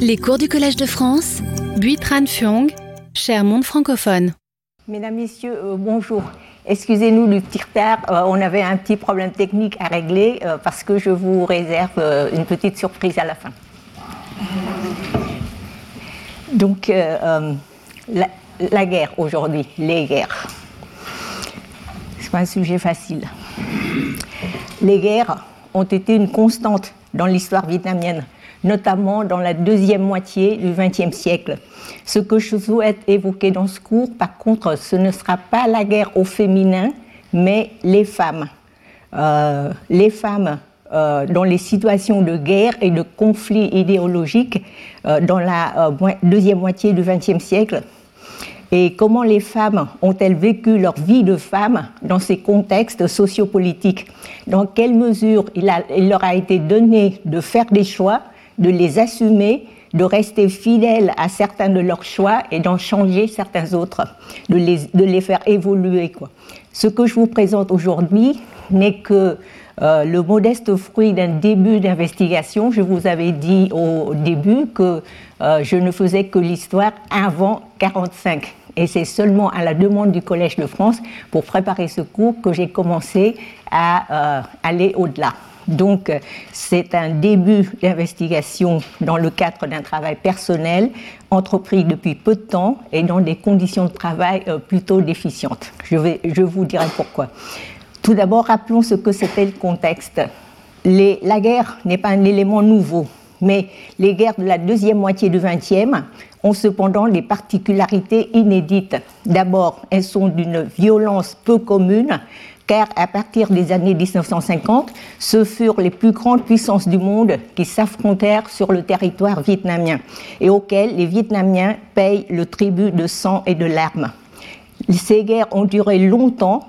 Les cours du Collège de France, Buitran Fuong, cher monde francophone. Mesdames, Messieurs, euh, bonjour. Excusez-nous du petit retard, euh, on avait un petit problème technique à régler euh, parce que je vous réserve une petite surprise à la fin. Donc, la, la guerre aujourd'hui, les guerres. C'est pas un sujet facile. Les guerres ont été une constante dans l'histoire vietnamienne notamment dans la deuxième moitié du XXe siècle. Ce que je souhaite évoquer dans ce cours, par contre, ce ne sera pas la guerre au féminin, mais les femmes. Euh, les femmes euh, dans les situations de guerre et de conflits idéologiques euh, dans la deuxième moitié du XXe siècle. Et comment les femmes ont-elles vécu leur vie de femme dans ces contextes sociopolitiques? Dans quelle mesure il, il leur a été donné de faire des choix de les assumer, de rester fidèles à certains de leurs choix et d'en changer certains autres, de les, de les faire évoluer. Quoi. Ce que je vous présente aujourd'hui n'est que euh, le modeste fruit d'un début d'investigation. Je vous avais dit au début que euh, je ne faisais que l'histoire avant 45. Et c'est seulement à la demande du Collège de France, pour préparer ce cours, que j'ai commencé à euh, aller au-delà. Donc, c'est un début d'investigation dans le cadre d'un travail personnel, entrepris depuis peu de temps et dans des conditions de travail euh, plutôt déficientes. Je vous dirai pourquoi. Tout d'abord, rappelons ce que c'était le contexte. la guerre n'est pas un élément nouveau, mais les guerres de la deuxième moitié du XXe ont cependant des particularités inédites. D'abord, elles sont d'une violence peu commune, car à partir des années 1950, ce furent les plus grandes puissances du monde qui s'affrontèrent sur le territoire vietnamien et auxquelles les Vietnamiens payent le tribut de sang et de larmes. Ces guerres ont duré longtemps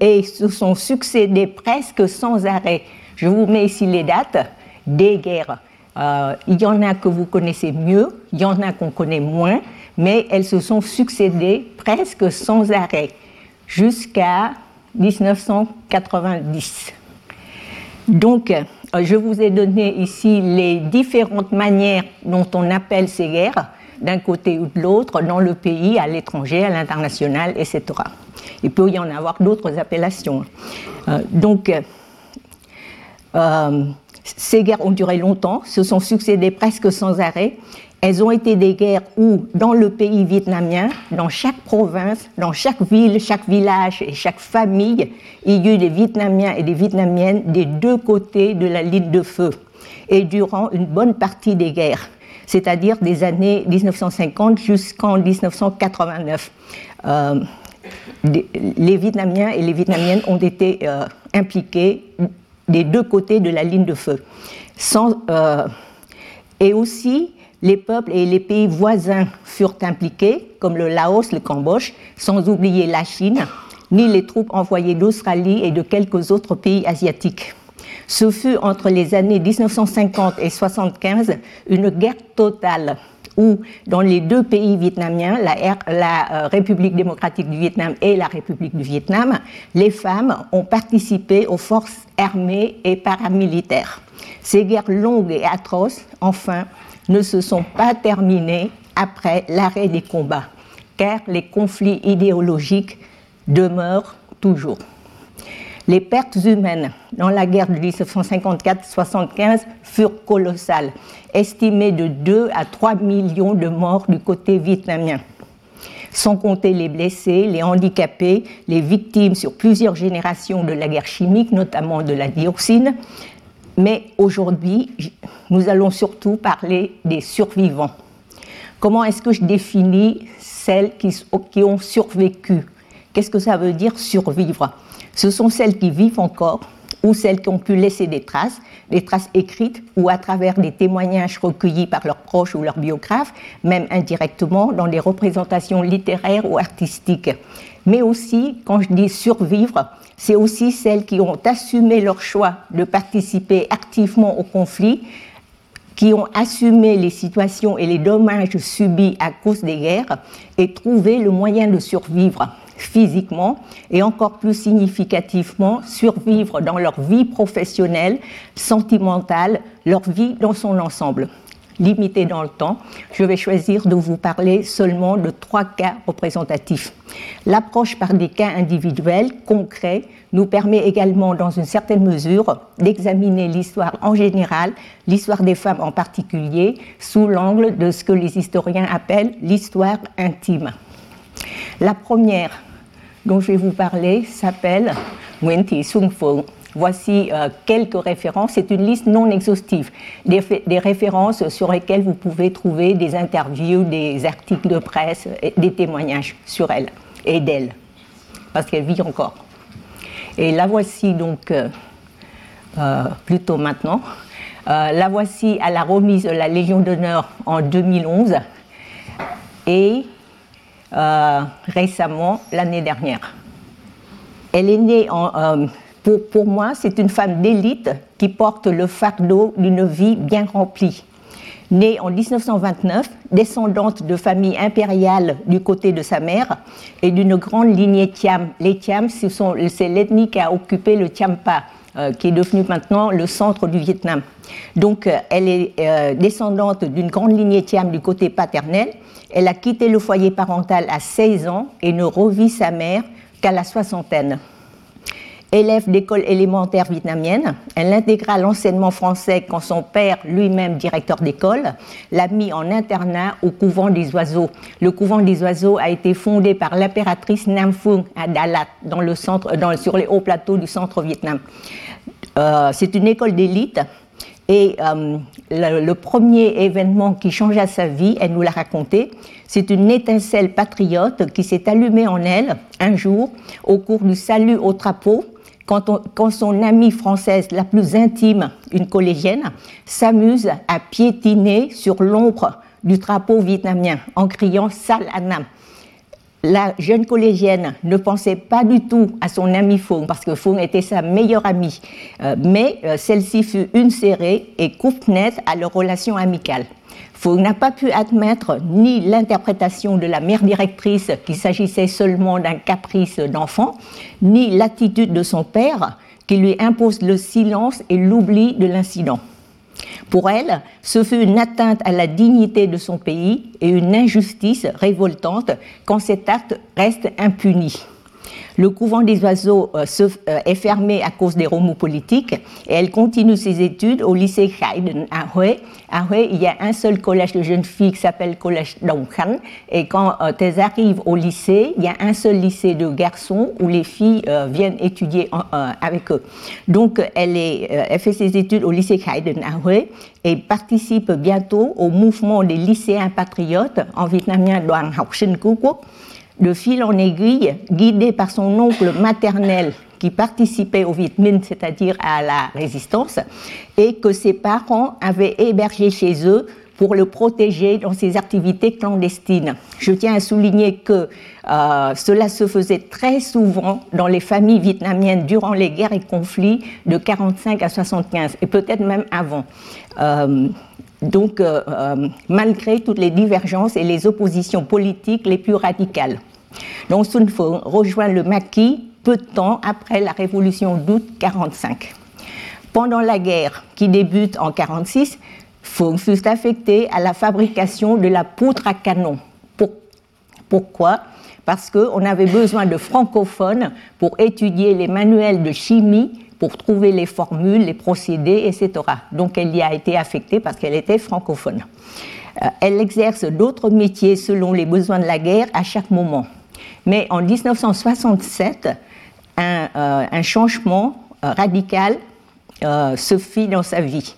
et se sont succédées presque sans arrêt. Je vous mets ici les dates des guerres. Euh, il y en a que vous connaissez mieux, il y en a qu'on connaît moins, mais elles se sont succédées presque sans arrêt jusqu'à 1990. Donc, euh, je vous ai donné ici les différentes manières dont on appelle ces guerres, d'un côté ou de l'autre, dans le pays, à l'étranger, à l'international, etc. Il peut y en avoir d'autres appellations. Euh, donc, euh, ces guerres ont duré longtemps, se sont succédées presque sans arrêt, elles ont été des guerres où, dans le pays vietnamien, dans chaque province, dans chaque ville, chaque village et chaque famille, il y a eu des Vietnamiens et des Vietnamiennes des deux côtés de la ligne de feu. Et durant une bonne partie des guerres, c'est-à-dire des années 1950 jusqu'en 1989. Euh, les Vietnamiens et les Vietnamiennes ont été euh, impliqués des deux côtés de la ligne de feu. Euh, et aussi, les peuples et les pays voisins furent impliqués, comme le Laos, le Cambodge, sans oublier la Chine, ni les troupes envoyées d'Australie et de quelques autres pays asiatiques. Ce fut entre les années 1950 et 1975 une guerre totale où, dans les deux pays vietnamiens, la, la, euh, République démocratique du Vietnam et la République du Vietnam, les femmes ont participé aux forces armées et paramilitaires. Ces guerres longues et atroces, enfin, ne se sont pas terminées après l'arrêt des combats, car les conflits idéologiques demeurent toujours. Les pertes humaines dans la guerre de 1954-75 furent colossales, estimées de 2 à 3 millions de morts du côté vietnamien, sans compter les blessés, les handicapés, les victimes sur plusieurs générations de la guerre chimique, notamment de la dioxine, mais aujourd'hui, nous allons surtout parler des survivants. Comment est-ce que je définis celles qui, ont survécu? Qu'est-ce que ça veut dire survivre? Ce sont celles qui vivent encore ou celles qui ont pu laisser des traces, des traces écrites ou à travers des témoignages recueillis par leurs proches ou leurs biographes, même indirectement dans des représentations littéraires ou artistiques. Mais aussi, quand je dis survivre, c'est aussi celles qui ont assumé leur choix de participer activement au conflit, qui ont assumé les situations et les dommages subis à cause des guerres et trouvé le moyen de survivre physiquement et encore plus significativement survivre dans leur vie professionnelle, sentimentale, leur vie dans son ensemble. Limité dans le temps, je vais choisir de vous parler seulement de trois cas représentatifs. L'approche par des cas individuels, concrets, nous permet également, dans une certaine mesure, d'examiner l'histoire en général, l'histoire des femmes en particulier, sous l'angle de ce que les historiens appellent l'histoire intime. La première dont je vais vous parler s'appelle Thi Sung Phượng. Voici euh, quelques références. C'est une liste non exhaustive, des, références sur lesquelles vous pouvez trouver des interviews, des articles de presse, des témoignages sur elle et d'elle, parce qu'elle vit encore. Et la voici donc euh, euh, plutôt maintenant. La voici à la remise de la Légion d'honneur en 2011 et récemment l'année dernière. Elle est née en, pour, moi, c'est une femme d'élite qui porte le fardeau d'une vie bien remplie. Née en 1929, descendante de famille impériale du côté de sa mère et d'une grande lignée Thiam. Les Thiam, c'est l'ethnie qui a occupé le Thiampa, euh, qui est devenu maintenant le centre du Vietnam. Donc, euh, elle est euh, descendante d'une grande lignée Thiam du côté paternel. Elle a quitté le foyer parental à 16 ans et ne revit sa mère qu'à la soixantaine. Élève d'école élémentaire vietnamienne, elle intégra l'enseignement français quand son père, lui-même directeur d'école, l'a mis en internat au couvent des oiseaux. Le couvent des oiseaux a été fondé par l'impératrice Nam Phuong à Dalat, dans le centre, dans, sur les hauts plateaux du centre Vietnam. Euh, C'est une école d'élite et euh, le, le, premier événement qui changea sa vie, elle nous l'a raconté, c'est une étincelle patriote qui s'est allumée en elle un jour au cours du salut au trapeau quand, son amie française la plus intime, une collégienne, s'amuse à piétiner sur l'ombre du drapeau vietnamien en criant Sal Anam. La jeune collégienne ne pensait pas du tout à son amie Fong parce que Fong était sa meilleure amie, euh, mais euh, celle-ci fut une serrée et coupe nette à leur relation amicale. Fouque n'a pas pu admettre ni l'interprétation de la mère directrice qu'il s'agissait seulement d'un caprice d'enfant, ni l'attitude de son père qui lui impose le silence et l'oubli de l'incident. Pour elle, ce fut une atteinte à la dignité de son pays et une injustice révoltante quand cet acte reste impuni. Le couvent des oiseaux euh, euh, est fermé à cause des remous politiques et elle continue ses études au lycée Haydn à Hue. À Hue, il y a un seul collège de jeunes filles qui s'appelle Collège Dong et quand euh, elles arrivent au lycée, il y a un seul lycée de garçons où les filles viennent étudier avec eux. Donc elle, fait ses études au lycée Haydn à Hue et participe bientôt au mouvement des lycéens patriotes en vietnamien Đoàn học sinh quốc de fil en aiguille, guidé par son oncle maternel qui participait au Viet Minh, c'est-à-dire à la résistance, et que ses parents avaient hébergé chez eux pour le protéger dans ses activités clandestines. Je tiens à souligner que euh, cela se faisait très souvent dans les familles vietnamiennes durant les guerres et conflits de 45 à 75, et peut-être même avant. Euh, donc, euh, malgré toutes les divergences et les oppositions politiques les plus radicales. Donc Sun Phuong rejoint le maquis peu de temps après la révolution d'août 45. Pendant la guerre qui débute en 46, Phuong fut affecté à la fabrication de la poudre à canon. Pourquoi? Parce qu'on avait besoin de francophones pour étudier les manuels de chimie pour trouver les formules, les procédés, etc. Donc elle y a été affectée parce qu'elle était francophone. Euh, elle exerce d'autres métiers selon les besoins de la guerre à chaque moment. Mais en 1967, un, euh, un changement euh, radical euh, se fit dans sa vie.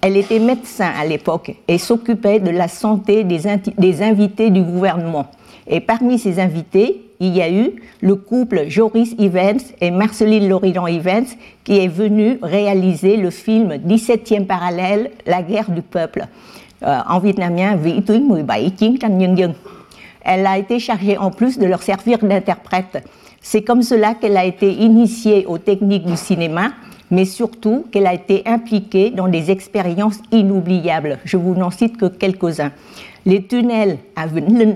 Elle était médecin à l'époque et s'occupait de la santé des, invités du gouvernement. Et parmi ces invités, il y a eu le couple Joris Evans et Marceline Loridan Evans qui est venu réaliser le film 17e parallèle, La guerre du peuple. En vietnamien, Vĩ Tuyến 17 Chiến tranh nhân dân elle a été chargée en plus de leur servir d'interprète. C'est comme cela qu'elle a été initiée aux techniques du cinéma mais surtout qu'elle a été impliquée dans des expériences inoubliables. Je vous n'en cite que quelques-uns. Les tunnels à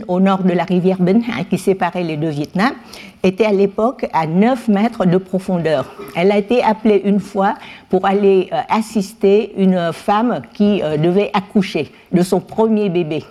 au nord de la rivière Ben qui séparait les deux Vietnams, étaient à l'époque à 9 mètres de profondeur. Elle a été appelée une fois pour aller euh, assister une femme qui euh, devait accoucher de son premier bébé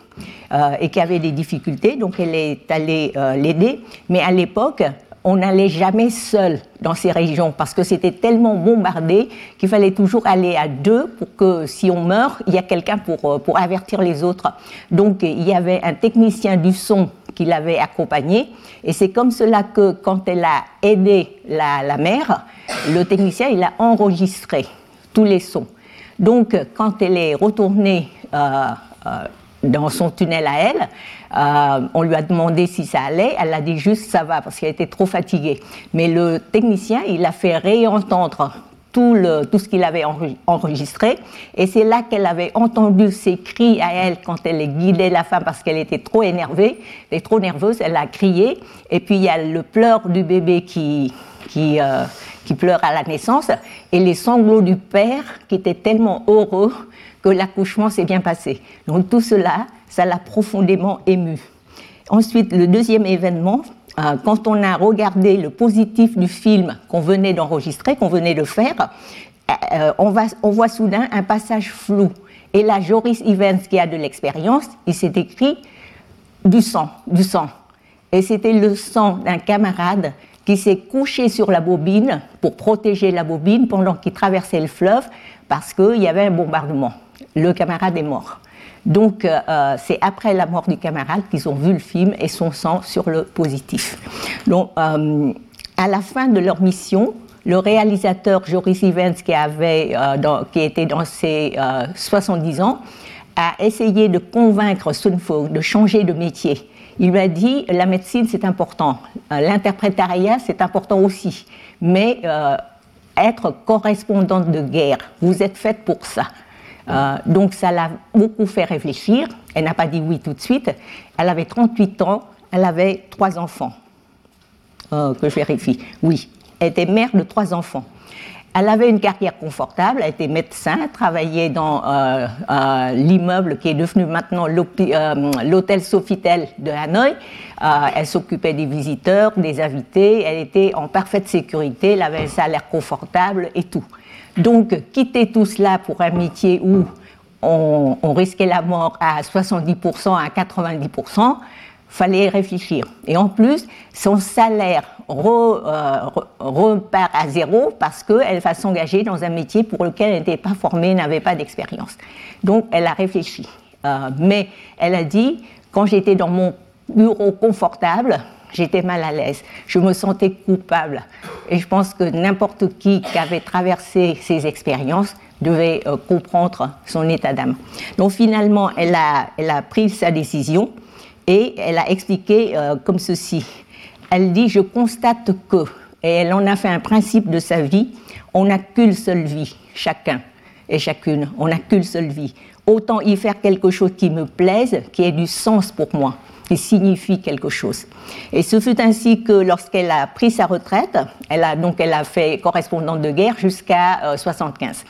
euh, et qui avait des difficultés, donc elle est allée l'aider. Mais à l'époque, on n'allait jamais seul dans ces régions parce que c'était tellement bombardé qu'il fallait toujours aller à deux pour que si on meurt, il y a quelqu'un pour, euh, pour avertir les autres. Donc il y avait un technicien du son qui l'avait accompagné et c'est comme cela que quand elle a aidé la, mère, le technicien il a enregistré tous les sons. Donc quand elle est retournée euh, euh, dans son tunnel à elle, euh, on lui a demandé si ça allait, elle a dit juste ça va parce qu'elle était trop fatiguée. Mais le technicien, il a fait réentendre tout, le, tout ce qu'il avait enregistré. Et c'est là qu'elle avait entendu ses cris à elle quand elle guidait la femme parce qu'elle était trop énervée, elle était trop nerveuse, elle a crié. Et puis il y a le pleur du bébé qui, qui, euh, pleure à la naissance et les sanglots du père qui était tellement heureux que l'accouchement s'est bien passé. Donc tout cela, ça l'a profondément ému. Ensuite, le deuxième événement, euh, quand on a regardé le positif du film qu'on venait d'enregistrer, qu'on venait de faire, euh, on, on voit soudain un passage flou. Et là, Joris Evans, qui a de l'expérience, il s'est écrit du sang, du sang. Et c'était le sang d'un camarade qui s'est couché sur la bobine pour protéger la bobine pendant qu'il traversait le fleuve parce qu'il y avait un bombardement le camarade est mort. Donc, euh, euh, c'est après la mort du camarade qu'ils ont vu le film et son sang sur le positif. Donc, euh, à la fin de leur mission, le réalisateur Joris Evans, qui, avait, qui était dans ses 70 ans, a essayé de convaincre Sun Fo de changer de métier. Il lui a dit la médecine c'est important, l'interprétariat c'est important aussi, mais être correspondante de guerre, vous êtes faite pour ça. Euh, donc ça l'a beaucoup fait réfléchir. Elle n'a pas dit oui tout de suite. Elle avait 38 ans, elle avait trois enfants. Euh, que je vérifie. Oui, elle était mère de trois enfants. Elle avait une carrière confortable, elle était médecin, travaillait dans euh, l'immeuble qui est devenu maintenant l'hôtel Sofitel de Hanoï. elle s'occupait des visiteurs, des invités, elle était en parfaite sécurité, elle avait un salaire confortable et tout. Donc, quitter tout cela pour un métier où on, risquait la mort à 70%, à 90%, fallait réfléchir. Et en plus, son salaire euh, repart à zéro parce qu'elle va s'engager dans un métier pour lequel elle n'était pas formée, n'avait pas d'expérience. Donc, elle a réfléchi. Euh, mais elle a dit, quand j'étais dans mon bureau confortable, j'étais mal à l'aise, je me sentais coupable. Et je pense que n'importe qui qui avait traversé ces expériences devait euh, comprendre son état d'âme. Donc finalement, elle a, pris sa décision et elle a expliqué euh, comme ceci. Elle dit, je constate que, et elle en a fait un principe de sa vie, on n'a qu'une seule vie, chacun et chacune, on n'a qu'une seule vie. Autant y faire quelque chose qui me plaise, qui ait du sens pour moi qui signifie quelque chose. Et ce fut ainsi que lorsqu'elle a pris sa retraite, elle a donc elle a fait correspondante de guerre jusqu'à 75.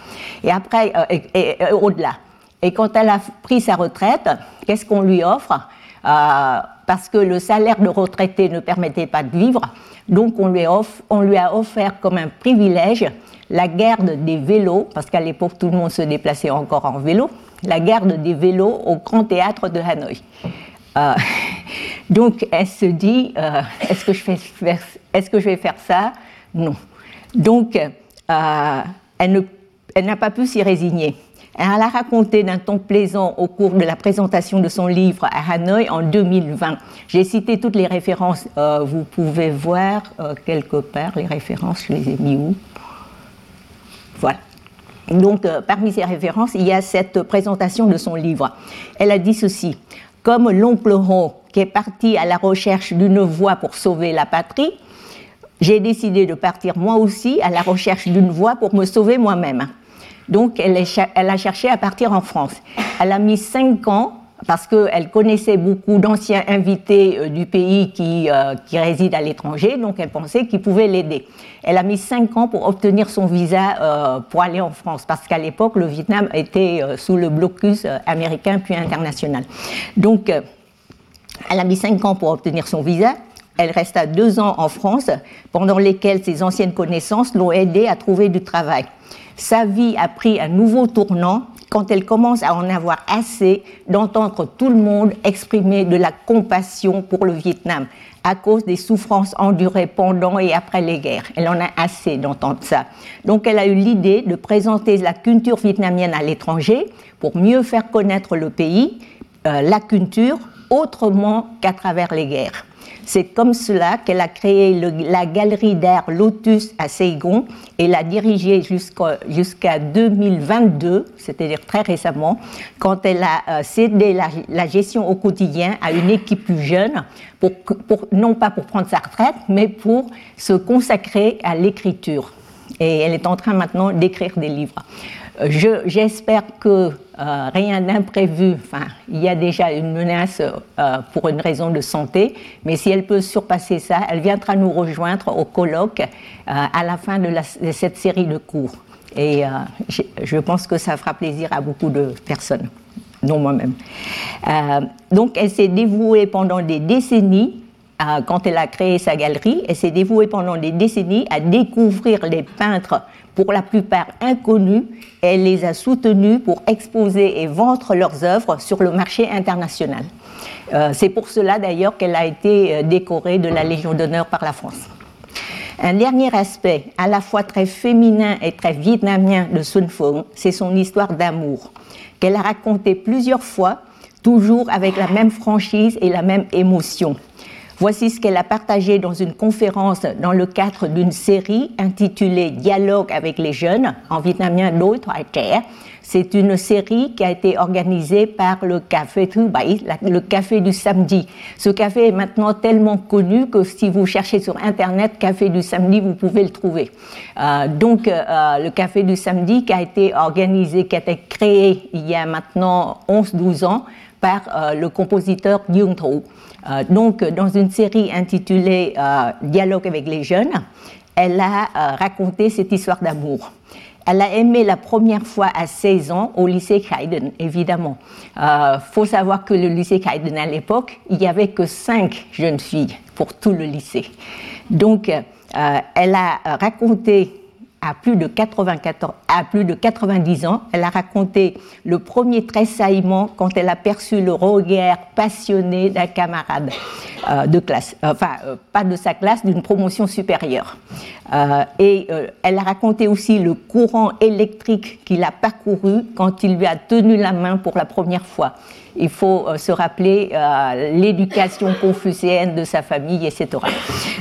Euh, et après, euh, et, au-delà. Et quand elle a pris sa retraite, qu'est-ce qu'on lui offre euh, Parce que le salaire de retraité ne permettait pas de vivre, donc on lui, offre, on lui a offert comme un privilège la garde des vélos, parce qu'à l'époque tout le monde se déplaçait encore en vélo, la garde des vélos au Grand Théâtre de Hanoï. Euh, donc elle se dit, euh, est-ce que, je vais faire ça? Non. Donc euh, elle n'a pas pu s'y résigner. Elle a raconté d'un ton plaisant au cours de la présentation de son livre à Hanoï en 2020. J'ai cité toutes les références. vous pouvez voir quelque part les références, je les ai mis où? Voilà. Donc, parmi ces références, il y a cette présentation de son livre. Elle a dit ceci comme l'oncle Ho, qui est parti à la recherche d'une voie pour sauver la patrie, j'ai décidé de partir moi aussi à la recherche d'une voie pour me sauver moi-même. Donc elle, a cherché à partir en France. Elle a mis cinq ans parce qu'elle connaissait beaucoup d'anciens invités euh, du pays qui, euh, qui résident à l'étranger, donc elle pensait qu'ils pouvaient l'aider. Elle a mis cinq ans pour obtenir son visa euh, pour aller en France, parce qu'à l'époque, le Vietnam était sous le blocus américain puis international. Donc, elle a mis cinq ans pour obtenir son visa. Elle resta deux ans en France, pendant lesquels ses anciennes connaissances l'ont aidée à trouver du travail. Sa vie a pris un nouveau tournant quand elle commence à en avoir assez d'entendre tout le monde exprimer de la compassion pour le Vietnam à cause des souffrances endurées pendant et après les guerres. Elle en a assez d'entendre ça. Donc elle a eu l'idée de présenter la culture vietnamienne à l'étranger pour mieux faire connaître le pays, euh, la culture, autrement qu'à travers les guerres. C'est comme cela qu'elle a créé la galerie d'art Lotus à Saigon et l'a dirigée jusqu'à 2022, c'est-à-dire très récemment, quand elle a euh, cédé la, gestion au quotidien à une équipe plus jeune, non pas pour prendre sa retraite, mais pour se consacrer à l'écriture. Et elle est en train maintenant d'écrire des livres. J'espère que euh, rien d'imprévu, enfin, il y a déjà une menace euh, pour une raison de santé, mais si elle peut surpasser ça, elle viendra nous rejoindre au colloque euh, à la fin de, cette série de cours. Et je pense que ça fera plaisir à beaucoup de personnes, dont moi-même. donc, elle s'est dévouée pendant des décennies quand elle a créé sa galerie, elle s'est dévouée pendant des décennies à découvrir les peintres pour la plupart inconnus, elle les a soutenus pour exposer et vendre leurs œuvres sur le marché international. Euh, c'est pour cela d'ailleurs qu'elle a été euh, décorée de la Légion d'honneur par la France. Un dernier aspect, à la fois très féminin et très vietnamien de Sun Phuong, c'est son histoire d'amour, qu'elle a racontée plusieurs fois, toujours avec la même franchise et la même émotion. Voici ce qu'elle a partagé dans une conférence dans le cadre d'une série intitulée Dialogue avec les jeunes, en vietnamien Đối thoại. C'est une série qui a été organisée par le Café Thứ le café du samedi. Ce café est maintenant tellement connu que si vous cherchez sur Internet Café du samedi, vous pouvez le trouver. Euh, donc, euh, le Café du samedi qui a été organisé, qui a été créé il y a maintenant 11-12 ans par euh, le compositeur Yung Thu. Euh, donc, dans une série intitulée euh, Dialogue avec les jeunes, elle a raconté cette histoire d'amour. Elle a aimé la première fois à 16 ans au lycée Haydn, évidemment. Il faut savoir que le lycée Haydn, à l'époque, il n'y avait que cinq jeunes filles pour tout le lycée. Donc, elle a raconté à plus de 94, à plus de 90 ans, elle a raconté le premier tressaillement quand elle a perçu le regard passionné d'un camarade euh, de classe, euh, enfin euh, pas de sa classe, d'une promotion supérieure. et elle a raconté aussi le courant électrique qu'il a parcouru quand il lui a tenu la main pour la première fois. Il faut se rappeler l'éducation confucéenne de sa famille, etc.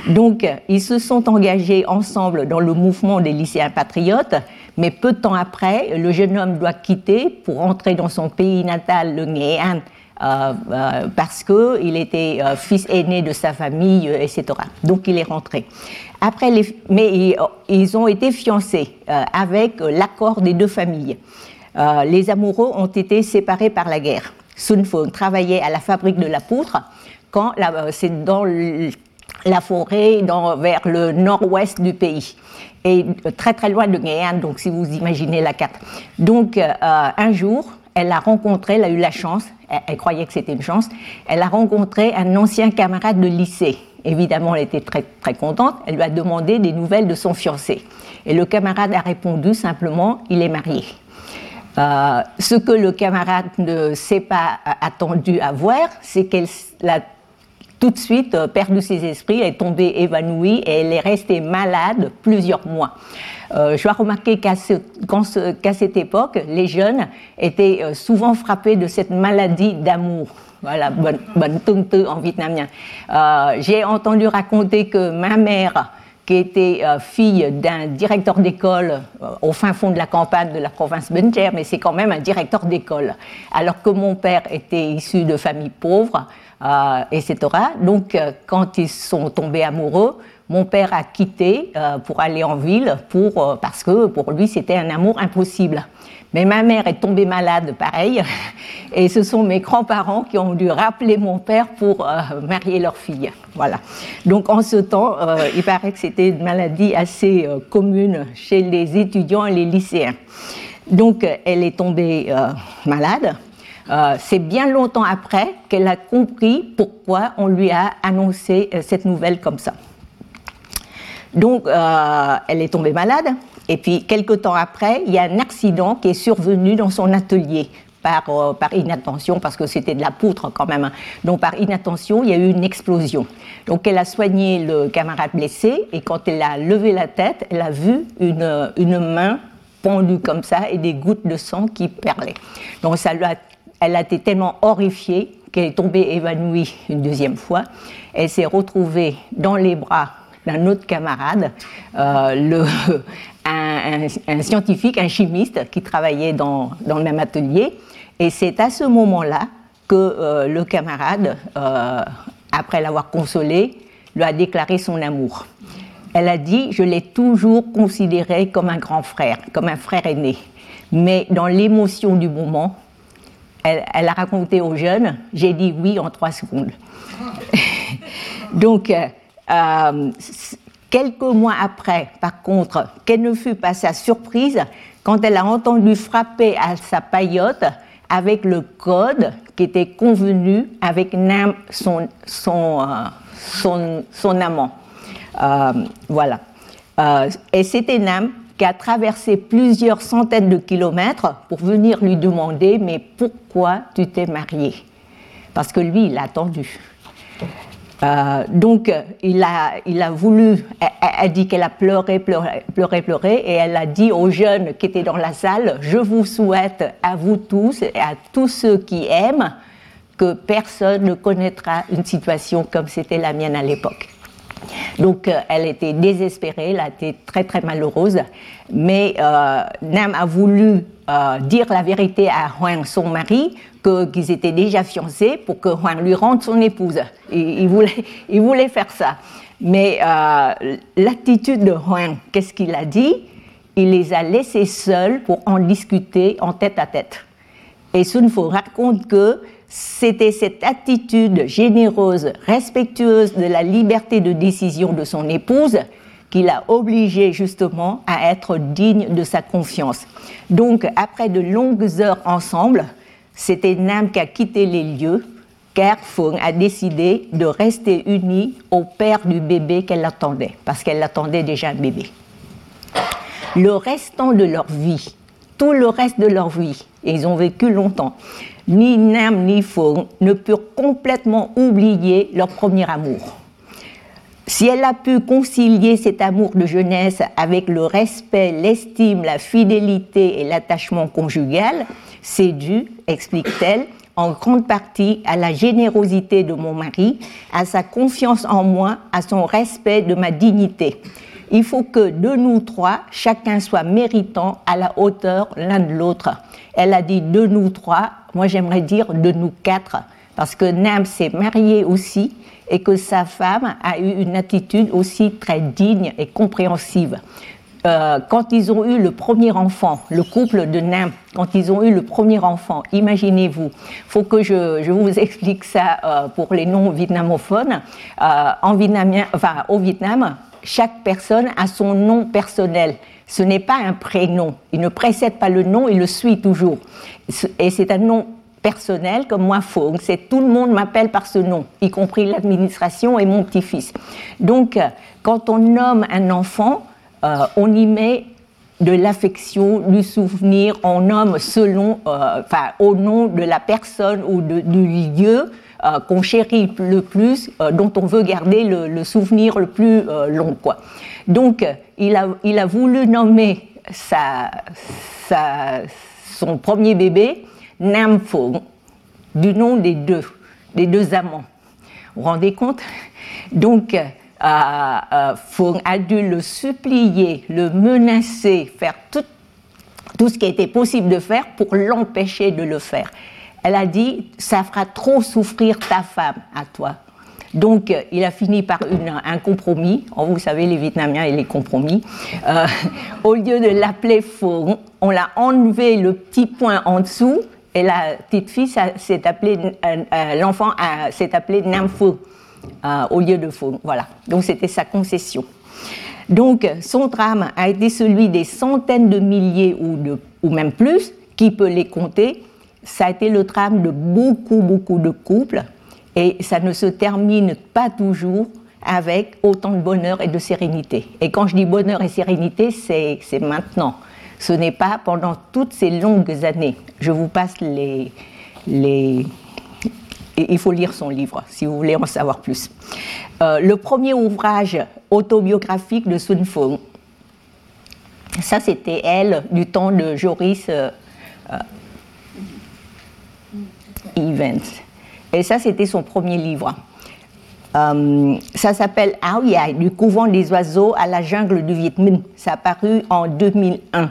Donc, ils se sont engagés ensemble dans le mouvement des lycéens patriotes, mais peu de temps après, le jeune homme doit quitter pour entrer dans son pays natal, le Nguyen, euh, euh, parce qu'il était euh, fils aîné de sa famille, etc. Donc il est rentré. Après mais ils, ont été fiancés avec l'accord des deux familles. les amoureux ont été séparés par la guerre. Sun Fung travaillait à la fabrique de la poutre quand c'est dans la forêt dans, vers le nord-ouest du pays et très très loin de Guyane, donc si vous imaginez la carte. Donc euh, un jour, elle a rencontré, elle a eu la chance, elle, croyait que c'était une chance, elle a rencontré un ancien camarade de lycée. Évidemment, elle était très très contente, elle lui a demandé des nouvelles de son fiancé. Et le camarade a répondu simplement, il est marié. Euh, ce que le camarade ne s'est pas attendu à voir, c'est qu'elle l'a tout de suite euh, perdu ses esprits, elle est tombée évanouie et elle est restée malade plusieurs mois. Euh, je dois remarquer qu'à cette époque, les jeunes étaient euh, souvent frappés de cette maladie d'amour. Voilà, bonne en vietnamien. J'ai entendu raconter que ma mère, qui était fille d'un directeur d'école au fin fond de la campagne de la province Bencher, mais c'est quand même un directeur d'école, alors que mon père était issu de familles pauvres, euh, etc. Donc, euh, quand ils sont tombés amoureux, mon père a quitté euh, pour aller en ville pour, parce que pour lui c'était un amour impossible. Mais ma mère est tombée malade, pareil, et ce sont mes grands-parents qui ont dû rappeler mon père pour euh, marier leur fille. Voilà. Donc en ce temps, euh, il paraît que c'était une maladie assez euh, commune chez les étudiants et les lycéens. Donc elle est tombée malade. C'est bien longtemps après qu'elle a compris pourquoi on lui a annoncé cette nouvelle comme ça. Donc elle est tombée malade. Et puis, quelque temps après, il y a un accident qui est survenu dans son atelier. Par, euh, par inattention, parce que c'était de la poutre quand même. Hein. Donc par inattention, il y a eu une explosion. Donc elle a soigné le camarade blessé et quand elle a levé la tête, elle a vu une, une main pendue comme ça et des gouttes de sang qui perlaient. Donc ça lui elle a été tellement horrifiée qu'elle est tombée évanouie une deuxième fois. Elle s'est retrouvée dans les bras d'un autre camarade, euh, le, un, scientifique, un chimiste qui travaillait dans, dans le même atelier. Et c'est à ce moment-là que euh, le camarade, euh, après l'avoir consolé, lui a déclaré son amour. Elle a dit, je l'ai toujours considéré comme un grand frère, comme un frère aîné. Mais dans l'émotion du moment, elle, elle, a raconté aux jeunes, j'ai dit oui en trois secondes. Donc, euh, Quelques mois après, par contre, quelle ne fut pas sa surprise quand elle a entendu frapper à sa paillote avec le code qui était convenu avec Nam, son, son, euh, son, amant. Euh, voilà. Et c'était Nam qui a traversé plusieurs centaines de kilomètres pour venir lui demander Mais pourquoi tu t'es mariée? Parce que lui, il a attendu. Euh, donc, il a, il a voulu, elle, dit qu'elle a pleuré, pleuré, pleuré, pleuré, et elle a dit aux jeunes qui étaient dans la salle, je vous souhaite à vous tous et à tous ceux qui aiment que personne ne connaîtra une situation comme c'était la mienne à l'époque. Donc, euh, elle était désespérée, elle été très très malheureuse, mais euh, Nam a voulu euh, dire la vérité à Huang, son mari, qu'ils étaient déjà fiancés pour que Huang lui rende son épouse. il, voulait, il voulait faire ça. Mais euh, l'attitude de Huang, qu'est-ce qu'il a dit? Il les a laissés seuls pour en discuter en tête à tête. Et Sun Fu raconte que c'était cette attitude généreuse, respectueuse de la liberté de décision de son épouse qui l'a obligé justement à être digne de sa confiance. Donc, après de longues heures ensemble, c'était Nam qui a quitté les lieux, car a décidé de rester unie au père du bébé qu'elle attendait, parce qu'elle attendait déjà un bébé. Le restant de leur vie, tout le reste de leur vie, et ils ont vécu longtemps, ni Nam ni Fung ne purent complètement oublier leur premier amour. Si elle a pu concilier cet amour de jeunesse avec le respect, l'estime, la fidélité et l'attachement conjugal, c'est dû, explique-t-elle, en grande partie à la générosité de mon mari, à sa confiance en moi, à son respect de ma dignité. Il faut que de nous trois, chacun soit méritant à la hauteur l'un de l'autre. Elle a dit de nous trois, moi j'aimerais dire de nous quatre, parce que Nam s'est marié aussi et que sa femme a eu une attitude aussi très digne et compréhensive. Euh, quand ils ont eu le premier enfant, le couple de nains, quand ils ont eu le premier enfant, imaginez-vous, faut que je, vous explique ça euh, pour les non-vietnamophones. Euh, en vietnamien, enfin, au Vietnam, chaque personne a son nom personnel. Ce n'est pas un prénom. Il ne précède pas le nom, il le suit toujours. Et c'est un nom personnel comme moi Fong, c'est tout le monde m'appelle par ce nom, y compris l'administration et mon petit-fils. Donc, euh, quand on nomme un enfant, euh, on y met de l'affection, du souvenir, on nomme selon, euh, enfin, au nom de la personne ou du lieu qu'on chérit le plus, dont on veut garder le, souvenir le plus long. Quoi. Donc, il a, il a voulu nommer sa, son premier bébé Nam Pho, du nom des deux, des deux amants. Vous vous rendez compte? Donc, euh, euh a dû le supplier, le menacer, faire tout, tout ce qui était possible de faire pour l'empêcher de le faire. Elle a dit, ça fera trop souffrir ta femme à toi. Donc, il a fini par un compromis. Oh, vous savez, les Vietnamiens et les compromis. au lieu de l'appeler Phuong, on l'a enlevé le petit point en dessous et la petite fille s'est appelée, l'enfant s'est appelé Nam Phu au lieu de Phuong. Voilà. Donc, c'était sa concession. Donc, son drame a été celui des centaines de milliers ou même plus, qui peut les compter. Ça a été le drame de beaucoup, beaucoup de couples et ça ne se termine pas toujours avec autant de bonheur et de sérénité. Et quand je dis bonheur et sérénité, c'est maintenant. Ce n'est pas pendant toutes ces longues années. Je vous passe les, les, il faut lire son livre si vous voulez en savoir plus. Euh, le premier ouvrage autobiographique de Sun Fung, ça c'était elle du temps de Joris euh, euh, Evans. Et ça c'était son premier livre. ça s'appelle Ao Yai, du couvent des oiseaux à la jungle du Viet Minh. Ça a paru en 2001.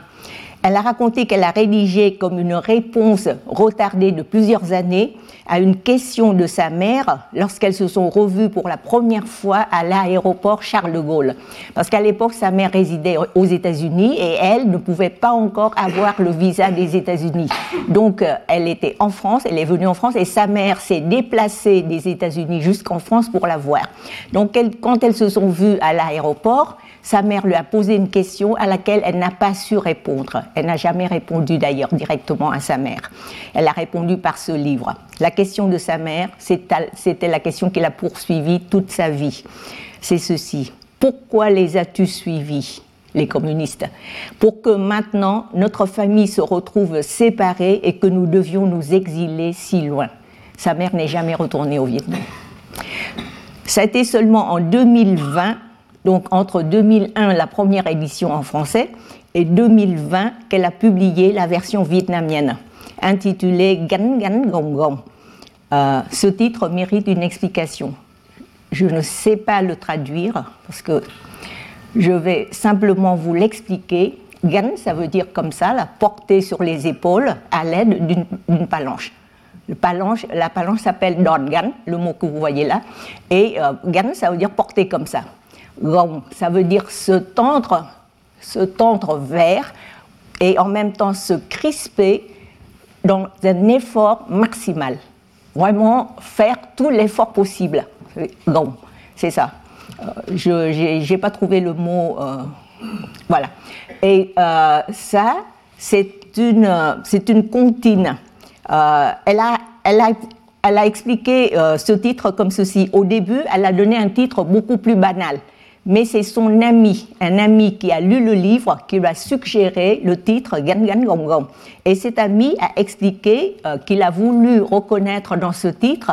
Elle a raconté qu'elle a rédigé comme une réponse retardée de plusieurs années à une question de sa mère lorsqu'elles se sont revues pour la première fois à l'aéroport Charles de Gaulle. Parce qu'à l'époque, sa mère résidait aux États-Unis et elle ne pouvait pas encore avoir le visa des États-Unis. Donc, euh, elle était en France, elle est venue en France et sa mère s'est déplacée des États-Unis jusqu'en France pour la voir. Donc, quand elles se sont vues à l'aéroport, sa mère lui a posé une question à laquelle elle n'a pas su répondre. Elle n'a jamais répondu d'ailleurs directement à sa mère. Elle a répondu par ce livre. La question de sa mère, c'était la question qui l'a poursuivie toute sa vie. C'est ceci. Pourquoi les as-tu suivis les communistes, pour que maintenant notre famille se retrouve séparée et que nous devions nous exiler si loin. Sa mère n'est jamais retournée au Vietnam. Ça a été seulement en 2020 donc entre 2001, la première édition en français, et 2020 qu'elle a publié la version vietnamienne, intitulée Gan Gan Gong Gong. Euh, ce titre mérite une explication. Je ne sais pas le traduire parce que je vais simplement vous l'expliquer. Gan, ça veut dire comme ça, la porter sur les épaules à l'aide d'une palanche. La palanche s'appelle Don Gan, le mot que vous voyez là, et euh, Gan, ça veut dire porter comme ça gong, ça veut dire se tendre, se tendre vers et en même temps se crisper dans un effort maximal. Vraiment faire tout l'effort possible. Gong, c'est ça. Euh, je n'ai pas trouvé le mot. Euh, voilà. Et euh, ça, c'est une, c'est une comptine. elle, a, elle, a, elle a expliqué ce titre comme ceci. Au début, elle a donné un titre beaucoup plus banal mais c'est son ami, un ami qui a lu le livre, qui lui a suggéré le titre Gan Gan Gong Gong. Et cet ami a expliqué euh, qu'il a voulu reconnaître dans ce titre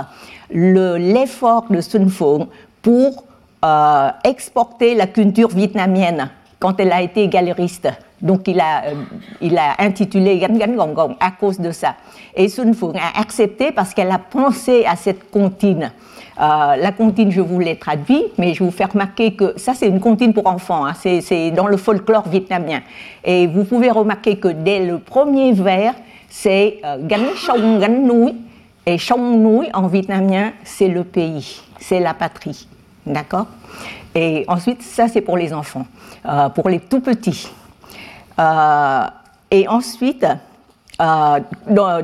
l'effort de Sun Phuong pour euh, exporter la culture vietnamienne quand elle a été galériste. Donc il a, euh, il a intitulé Gan Gan Gong Gong à cause de ça. Et Sun Phuong a accepté parce qu'elle a pensé à cette comptine. Euh, la comptine, je vous l'ai traduit, mais je vous fais remarquer que ça, c'est une comptine pour enfants, hein. c'est dans le folklore vietnamien. Et vous pouvez remarquer que dès le premier vers, c'est euh, Gan Song Gan Nui. Et Song Nui, en vietnamien, c'est le pays, c'est la patrie. D'accord? Et ensuite, ça, c'est pour les enfants, euh, pour les tout petits. et ensuite, dans,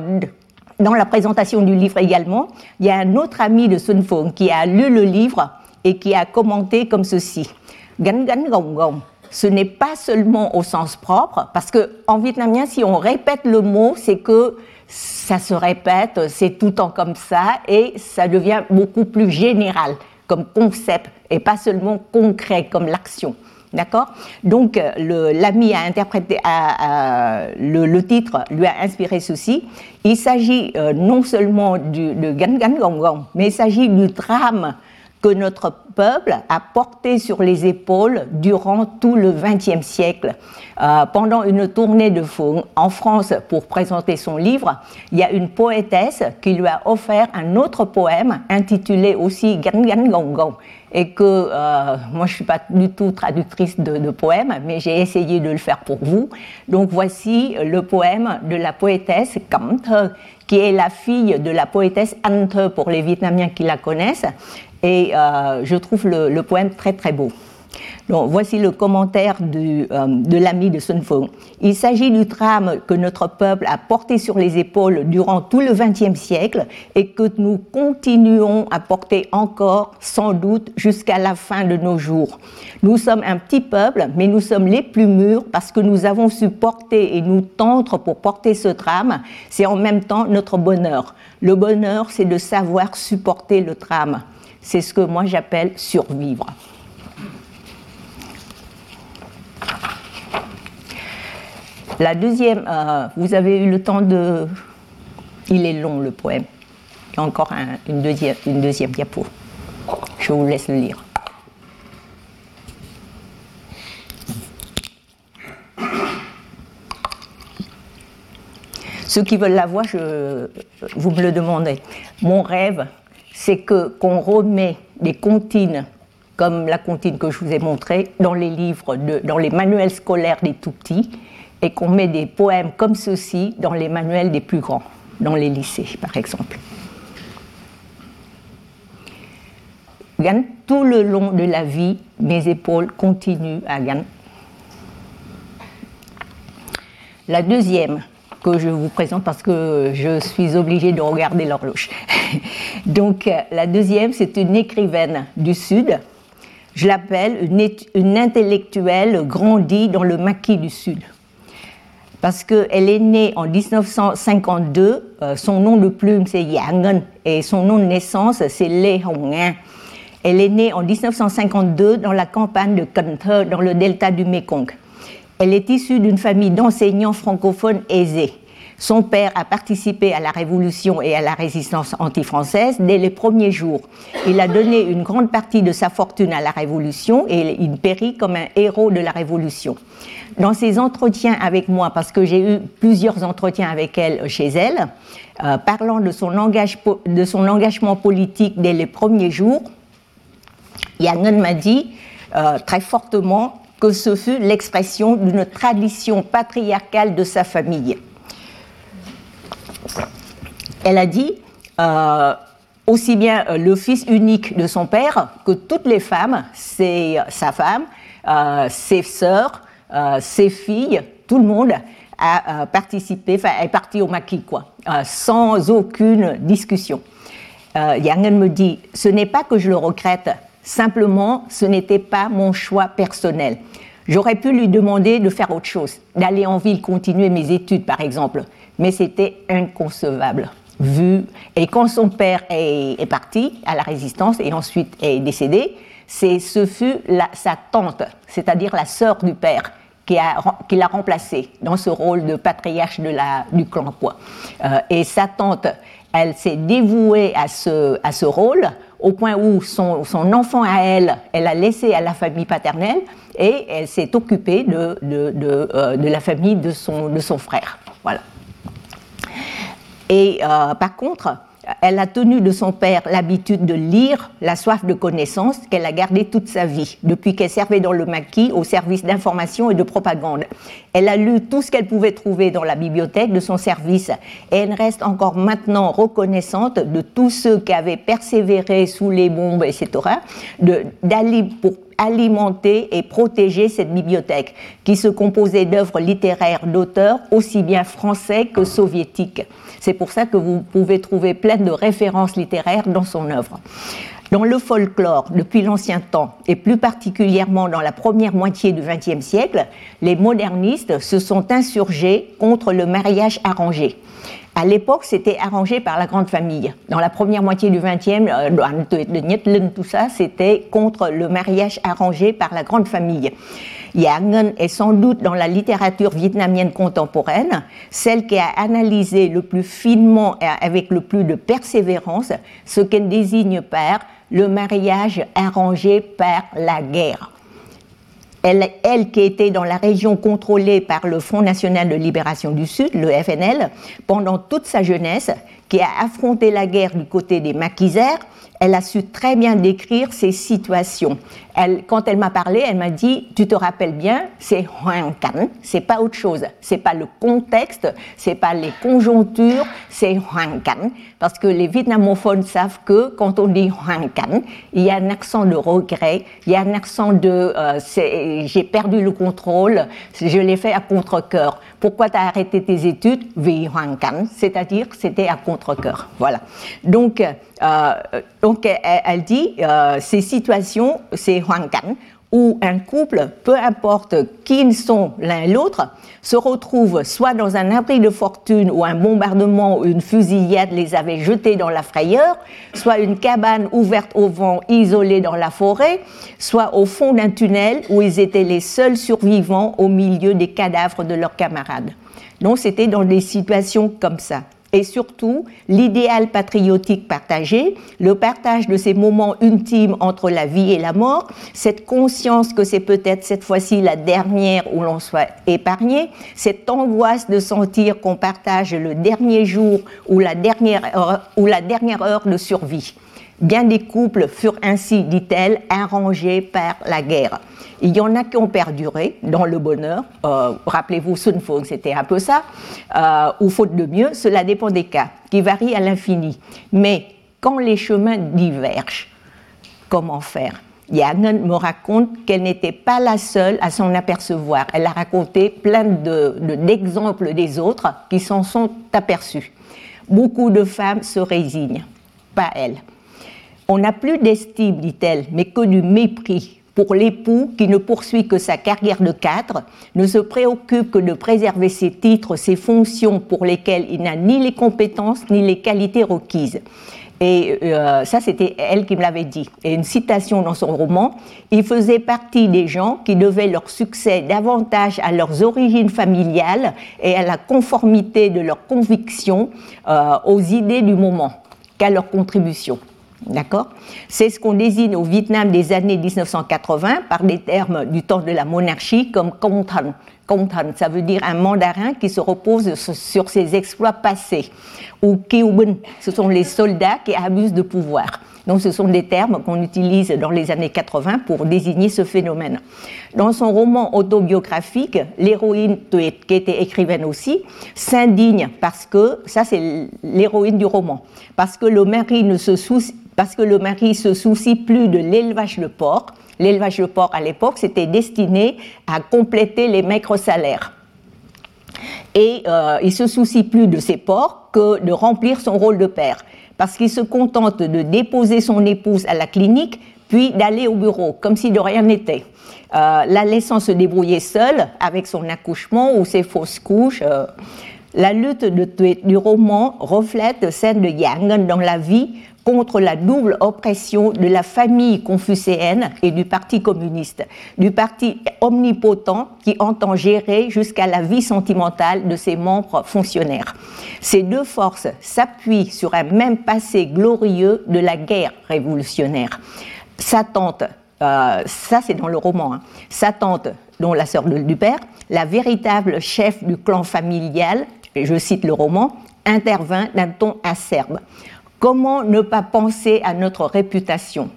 dans la présentation du livre également, il y a un autre ami de Sun Phuong qui a lu le livre et qui a commenté comme ceci. Gan gan gong gong. Ce n'est pas seulement au sens propre, parce que en vietnamien, si on répète le mot, c'est que ça se répète, c'est tout le temps comme ça, et ça devient beaucoup plus général comme concept, et pas seulement concret comme l'action. D'accord? Donc, l'ami a interprété, le, titre lui a inspiré ceci. Il s'agit euh, non seulement du, de Gan Gan Gong Gong, mais il s'agit du drame que notre peuple a porté sur les épaules durant tout le XXe siècle. Euh, pendant une tournée de fond en France pour présenter son livre, il y a une poétesse qui lui a offert un autre poème intitulé aussi Gan Gan Gong Gong et que euh, moi je suis pas du tout traductrice de, poèmes, mais j'ai essayé de le faire pour vous. Donc voici le poème de la poétesse Thơ qui est la fille de la poétesse Ante pour les Vietnamiens qui la connaissent. Et je trouve le poème très très beau voici le commentaire euh, de l'ami de Sun Fung. Il s'agit du drame que notre peuple a porté sur les épaules durant tout le XXe siècle et que nous continuons à porter encore, sans doute, jusqu'à la fin de nos jours. Nous sommes un petit peuple, mais nous sommes les plus mûrs parce que nous avons su porter et nous tendre pour porter ce drame. C'est en même temps notre bonheur. Le bonheur, c'est de savoir supporter le drame. C'est ce que moi j'appelle survivre. La deuxième, euh, vous avez eu le temps de... Il est long le poème. Il y a encore une, deuxième, une deuxième diapo. Je vous laisse le lire. Ceux qui veulent la voir, je, vous me le demandez. Mon rêve, c'est que qu'on remet des comptines comme la comptine que je vous ai montrée dans les livres, dans les manuels scolaires des tout petits, et qu'on met des poèmes comme ceci dans les manuels des plus grands, dans les lycées par exemple. Gan, tout le long de la vie, mes épaules continuent à Gan. La deuxième que je vous présente parce que je suis obligée de regarder l'horloge. Donc la deuxième, c'est une écrivaine du Sud. Je l'appelle une, intellectuelle grandie dans le maquis du Sud parce qu'elle est née en 1952, euh, son nom de plume c'est Yang et son nom de naissance c'est Lê Hồng Elle est née en 1952 dans la campagne de Cần dans le delta du Mekong. Elle est issue d'une famille d'enseignants francophones aisés. Son père a participé à la Révolution et à la résistance anti-française dès les premiers jours. Il a donné une grande partie de sa fortune à la Révolution et il périt comme un héros de la Révolution. Dans ses entretiens avec moi, parce que j'ai eu plusieurs entretiens avec elle chez elle, euh, parlant de son, engagement politique dès les premiers jours, Yangon m'a dit euh, très fortement que ce fut l'expression d'une tradition patriarcale de sa famille. Elle a dit euh, aussi bien le fils unique de son père que toutes les femmes, c'est sa femme, ses sœurs, euh, ses filles, tout le monde a euh, participé, enfin est parti au maquis, quoi, euh, sans aucune discussion. Yangen me dit, ce n'est pas que je le regrette, simplement ce n'était pas mon choix personnel. J'aurais pu lui demander de faire autre chose, d'aller en ville continuer mes études par exemple, mais c'était inconcevable. Vu et quand son père est, parti à la résistance et ensuite est décédé, c'est ce fut sa tante, c'est-à-dire la sœur du père, qui, l'a remplacé dans ce rôle de patriarche la, du clan. Quoi. Euh, et sa tante, elle s'est dévouée à ce, à ce rôle au point où son, son, enfant à elle, elle a laissé à la famille paternelle et elle s'est occupée de, de, de, euh, la famille de son, de son frère. Voilà. Et euh, par contre, elle a tenu de son père l'habitude de lire la soif de connaissance qu'elle a gardée toute sa vie, depuis qu'elle servait dans le maquis au service d'information et de propagande. Elle a lu tout ce qu'elle pouvait trouver dans la bibliothèque de son service et elle reste encore maintenant reconnaissante de tous ceux qui avaient persévéré sous les bombes, etc., pour alimenter et protéger cette bibliothèque, qui se composait d'œuvres littéraires d'auteurs aussi bien français que soviétiques. C'est pour ça que vous pouvez trouver plein de références littéraires dans son œuvre. Dans le folklore, depuis l'ancien temps, et plus particulièrement dans la première moitié du XXe siècle, les modernistes se sont insurgés contre le mariage arrangé. À l'époque, c'était arrangé par la grande famille. Dans la première moitié du XXe, euh, tout ça, c'était contre le mariage arrangé par la grande famille. Yang est sans doute dans la littérature vietnamienne contemporaine celle qui a analysé le plus finement et avec le plus de persévérance ce qu'elle désigne par le mariage arrangé par la guerre. Elle, qui était dans la région contrôlée par le Front national de libération du Sud, le FNL, pendant toute sa jeunesse, qui a affronté la guerre du côté des maquisards, elle a su très bien décrire ces situations. Elle, quand elle m'a parlé, elle m'a dit Tu te rappelles bien, c'est Huang Can, c'est pas autre chose. C'est pas le contexte, c'est pas les conjonctures, c'est Huang Can. Parce que les vietnamophones savent que quand on dit Huang Can, il y a un accent de regret, il y a un accent de euh, J'ai perdu le contrôle, je l'ai fait à contre-coeur. Pourquoi tu as arrêté tes études Vi Huang c'est-à-dire c'était à contre-coeur. Voilà. Donc, euh, donc elle, dit euh, ces situations, c'est Huang où un couple, peu importe qui ils sont l'un et l'autre, se retrouve soit dans un abri de fortune où un bombardement ou une fusillade les avait jetés dans la frayeur, soit une cabane ouverte au vent isolée dans la forêt, soit au fond d'un tunnel où ils étaient les seuls survivants au milieu des cadavres de leurs camarades. Donc c'était dans des situations comme ça et surtout l'idéal patriotique partagé, le partage de ces moments intimes entre la vie et la mort, cette conscience que c'est peut-être cette fois-ci la dernière où l'on soit épargné, cette angoisse de sentir qu'on partage le dernier jour ou la dernière ou la dernière heure de survie. Bien des couples furent ainsi, dit-elle, arrangés par la guerre. Il y en a qui ont perduré dans le bonheur. Euh, rappelez-vous, Sun Fong, c'était un peu ça. Euh, ou faute de mieux, cela dépend des cas, qui varient à l'infini. Mais quand les chemins divergent, comment faire? Yann me raconte qu'elle n'était pas la seule à s'en apercevoir. Elle a raconté plein d'exemples de, des autres qui s'en sont aperçus. Beaucoup de femmes se résignent, pas elle. On n'a plus d'estime, dit-elle, mais que du mépris pour l'époux qui ne poursuit que sa carrière de cadre, ne se préoccupe que de préserver ses titres, ses fonctions pour lesquelles il n'a ni les compétences ni les qualités requises. Et euh, ça, c'était elle qui me l'avait dit. Et une citation dans son roman, il faisait partie des gens qui devaient leur succès davantage à leurs origines familiales et à la conformité de leurs convictions euh, aux idées du moment qu'à leur contribution. D'accord? C'est ce qu'on désigne au Vietnam des années 1980 par des termes du temps de la monarchie comme Công Thanh. ça veut dire un mandarin qui se repose sur ses exploits passés. Ou Kieu ce sont les soldats qui abusent de pouvoir. Donc ce sont des termes qu'on utilise dans les années 80 pour désigner ce phénomène. Dans son roman autobiographique, l'héroïne qui était écrivaine aussi, s'indigne parce que, ça c'est l'héroïne du roman, parce que le mari ne se soucie parce que le mari se soucie plus de l'élevage de porc. L'élevage de porc à l'époque, c'était destiné à compléter les maigres salaires. Et euh, il se soucie plus de ses porcs que de remplir son rôle de père, parce qu'il se contente de déposer son épouse à la clinique, puis d'aller au bureau, comme si de rien n'était. Euh, la laissant se débrouiller seule avec son accouchement ou ses fausses couches. Euh. la lutte de, du roman reflète celle de Yang dans la vie contre la double oppression de la famille confucéenne et du Parti communiste, du parti omnipotent qui entend gérer jusqu'à la vie sentimentale de ses membres fonctionnaires. Ces deux forces s'appuient sur un même passé glorieux de la guerre révolutionnaire. Sa tante, euh, ça c'est dans le roman, hein, sa tante, dont la sœur du père, la véritable chef du clan familial, je cite le roman, intervint d'un ton acerbe. Comment ne pas penser à notre réputation?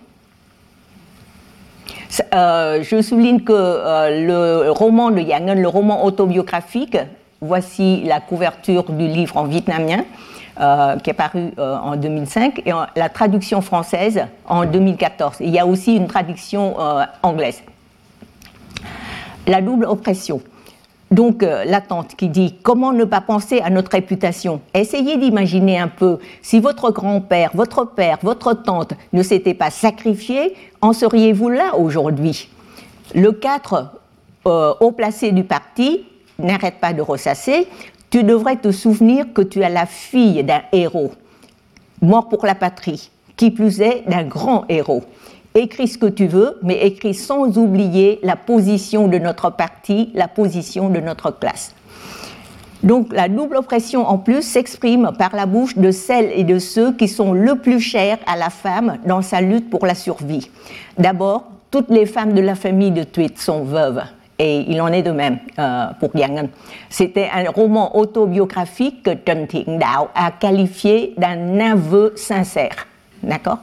Euh, je souligne que euh, le roman de Yangon, le roman autobiographique, voici la couverture du livre en vietnamien, euh, qui est paru en 2005, et la traduction française en 2014. Il y a aussi une traduction anglaise. La double oppression. Donc euh, la tante qui dit comment ne pas penser à notre réputation? Essayez d'imaginer un peu si votre grand-père, votre père, votre tante ne s'étaient pas sacrifiés, en seriez-vous là aujourd'hui? Le 4 euh, haut placé du parti n'arrête pas de ressasser. Tu devrais te souvenir que tu es la fille d'un héros, mort pour la patrie, qui plus est d'un grand héros. Écris ce que tu veux, mais écris sans oublier la position de notre parti, la position de notre classe. Donc la double oppression en plus s'exprime par la bouche de celles et de ceux qui sont le plus chers à la femme dans sa lutte pour la survie. D'abord, toutes les femmes de la famille de Tweet sont veuves Et il en est de même euh, pour Yang C'était un roman autobiographique que Trần Thiện Đạo a qualifié d'un aveu sincère. D'accord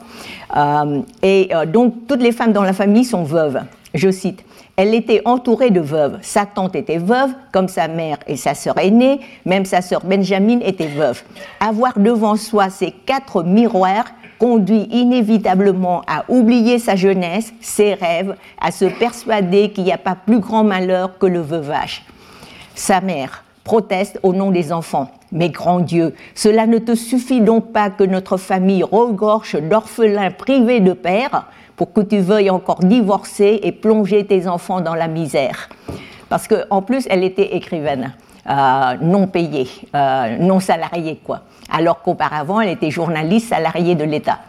euh, Et euh, donc, toutes les femmes dans la famille sont veuves. Je cite. Elle était entourée de veuves. Sa tante était veuve, comme sa mère et sa sœur aînée. Même sa sœur Benjamin était veuve. Avoir devant soi ces quatre miroirs conduit inévitablement à oublier sa jeunesse, ses rêves, à se persuader qu'il n'y a pas plus grand malheur que le veuvage. Sa mère proteste au nom des enfants. Mais grand Dieu, cela ne te suffit donc pas que notre famille regorge d'orphelins privés de père pour que tu veuilles encore divorcer et plonger tes enfants dans la misère. Parce qu'en plus, elle était écrivaine, euh, non payée, euh, non salariée, quoi alors qu'auparavant elle était journaliste salariée de l'État.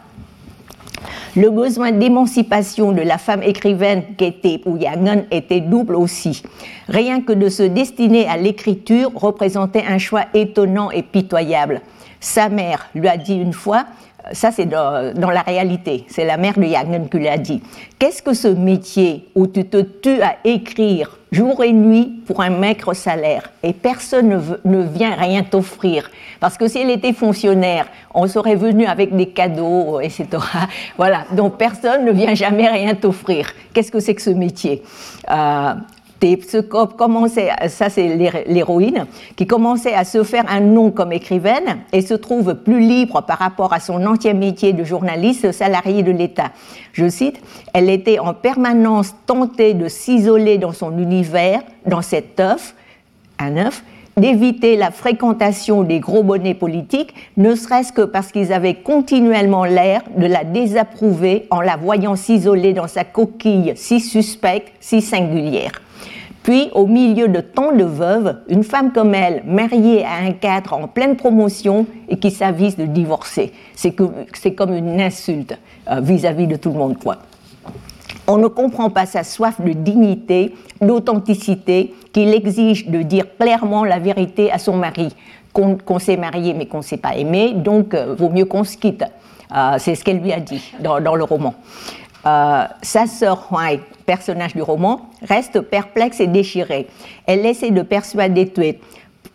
Le besoin d'émancipation de la femme écrivaine qu'était Yangon était double aussi. Rien que de se destiner à l'écriture représentait un choix étonnant et pitoyable. Sa mère lui a dit une fois ça c'est dans, la réalité, c'est la mère de Yangen qui l'a dit. Qu'est-ce que ce métier où tu te tues à écrire jour et nuit pour un maigre salaire et personne ne, vient rien t'offrir? Parce que si elle était fonctionnaire, on serait venu avec des cadeaux, etc. Voilà, donc personne ne vient jamais rien t'offrir. Qu'est-ce que c'est que ce métier? Euh, commençait, ça c'est l'héroïne, qui commençait à se faire un nom comme écrivaine et se trouve plus libre par rapport à son ancien métier de journaliste salarié de l'État. Je cite, elle était en permanence tentée de s'isoler dans son univers, dans cet œuf, un œuf, d'éviter la fréquentation des gros bonnets politiques, ne serait-ce que parce qu'ils avaient continuellement l'air de la désapprouver en la voyant s'isoler dans sa coquille si suspecte, si singulière. Puis, au milieu de tant de veuves, une femme comme elle, mariée à un cadre en pleine promotion et qui s'avise de divorcer. C'est comme une insulte euh, vis-à-vis de tout le monde. On ne comprend pas sa soif de dignité, d'authenticité, qu'il exige de dire clairement la vérité à son mari, qu'on s'est marié mais qu'on ne s'est pas aimé, donc euh, vaut mieux qu'on se quitte. Euh, c'est ce qu'elle lui a dit dans le roman. Euh, sa sœur Huai, personnage du roman, reste perplexe et déchirée. Elle essaie de persuader Tué.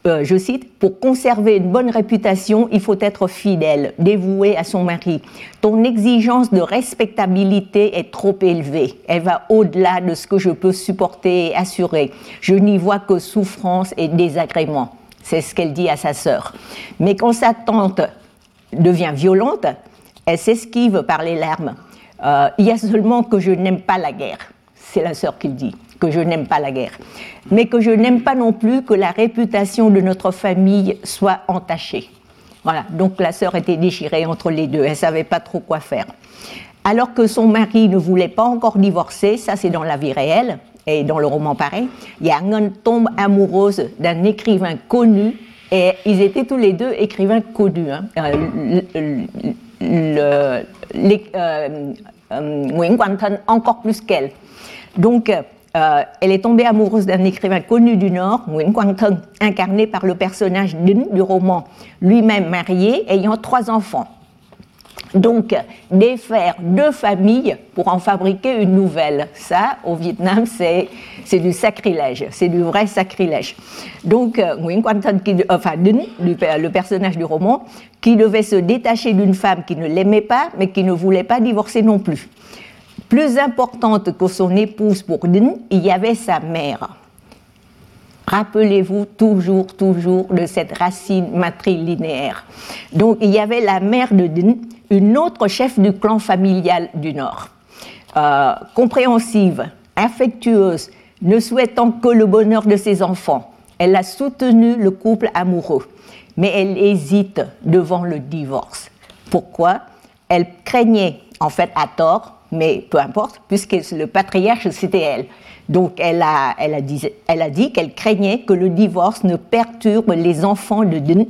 Euh, je cite, pour conserver une bonne réputation, il faut être fidèle, dévoué à son mari. Ton exigence de respectabilité est trop élevée. Elle va au-delà de ce que je peux supporter et assurer. Je n'y vois que souffrance et désagrément. C'est ce qu'elle dit à sa sœur. Mais quand sa tante devient violente, elle s'esquive par les larmes. Euh, il y a seulement que je n'aime pas la guerre. C'est la sœur qui le dit, que je n'aime pas la guerre. Mais que je n'aime pas non plus que la réputation de notre famille soit entachée. Voilà, donc la sœur était déchirée entre les deux, elle savait pas trop quoi faire. Alors que son mari ne voulait pas encore divorcer, ça c'est dans la vie réelle, et dans le roman pareil, Yang tombe amoureuse d'un écrivain connu, et ils étaient tous les deux écrivains connus. Hein. Euh, le, euh, euh, encore plus qu'elle. Donc, euh, elle est tombée amoureuse d'un écrivain connu du Nord, Nguyen Quang Thân, incarné par le personnage du roman, lui-même marié, ayant trois enfants. Donc, défaire deux familles pour en fabriquer une nouvelle, ça, au Vietnam, c'est, du sacrilège, c'est du vrai sacrilège. Donc, euh, Nguyen Quan Thanh, enfin, le personnage du roman, qui devait se détacher d'une femme qui ne l'aimait pas, mais qui ne voulait pas divorcer non plus. Plus importante que son épouse pour Dinh, il y avait sa mère. Rappelez-vous toujours, toujours de cette racine matrilinéaire. Donc, il y avait la mère de Dinh, une autre chef du clan familial du Nord. Euh, compréhensive, affectueuse, ne souhaitant que le bonheur de ses enfants. Elle a soutenu le couple amoureux, mais elle hésite devant le divorce. Pourquoi? Elle craignait, en fait à tort, mais peu importe, puisque le patriarche, c'était elle. Donc elle a, elle a dit, qu'elle craignait que le divorce ne perturbe les enfants de Dun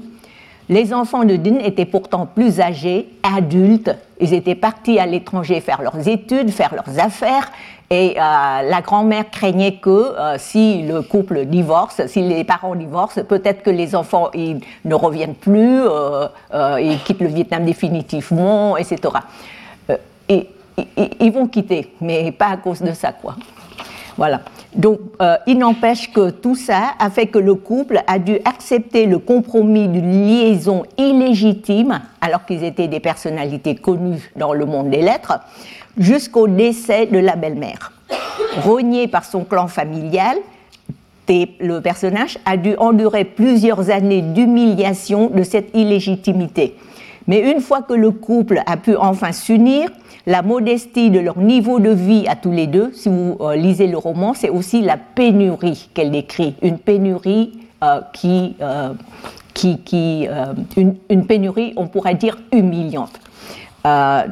les enfants de Din étaient pourtant plus âgés, adultes. Ils étaient partis à l'étranger faire leurs études, faire leurs affaires. Et euh, la grand-mère craignait que euh, si le couple divorce, si les parents divorcent, peut-être que les enfants ils ne reviennent plus, euh, ils quittent le Vietnam définitivement, etc. et, ils vont quitter, mais pas à cause de ça, quoi. Voilà. Donc, euh, il n'empêche que tout ça a fait que le couple a dû accepter le compromis d'une liaison illégitime, alors qu'ils étaient des personnalités connues dans le monde des lettres, jusqu'au décès de la belle-mère. Rogné par son clan familial, le personnage a dû endurer plusieurs années d'humiliation de cette illégitimité. Mais une fois que le couple a pu enfin s'unir, la modestie de leur niveau de vie à tous les deux, si vous euh, lisez le roman, c'est aussi la pénurie qu'elle décrit, une pénurie euh, qui, euh, qui, qui une, pénurie, on pourrait dire humiliante.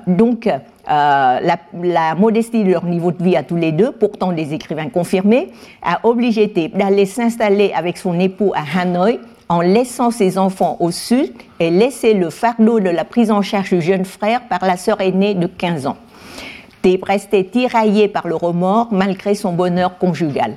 donc, la, la, modestie de leur niveau de vie à tous les deux, pourtant des écrivains confirmés, a obligé d'aller s'installer avec son époux à Hanoï en laissant ses enfants au sud et laisser le fardeau de la prise en charge du jeune frère par la sœur aînée de 15 ans. Thébes restait tiraillé par le remords malgré son bonheur conjugal.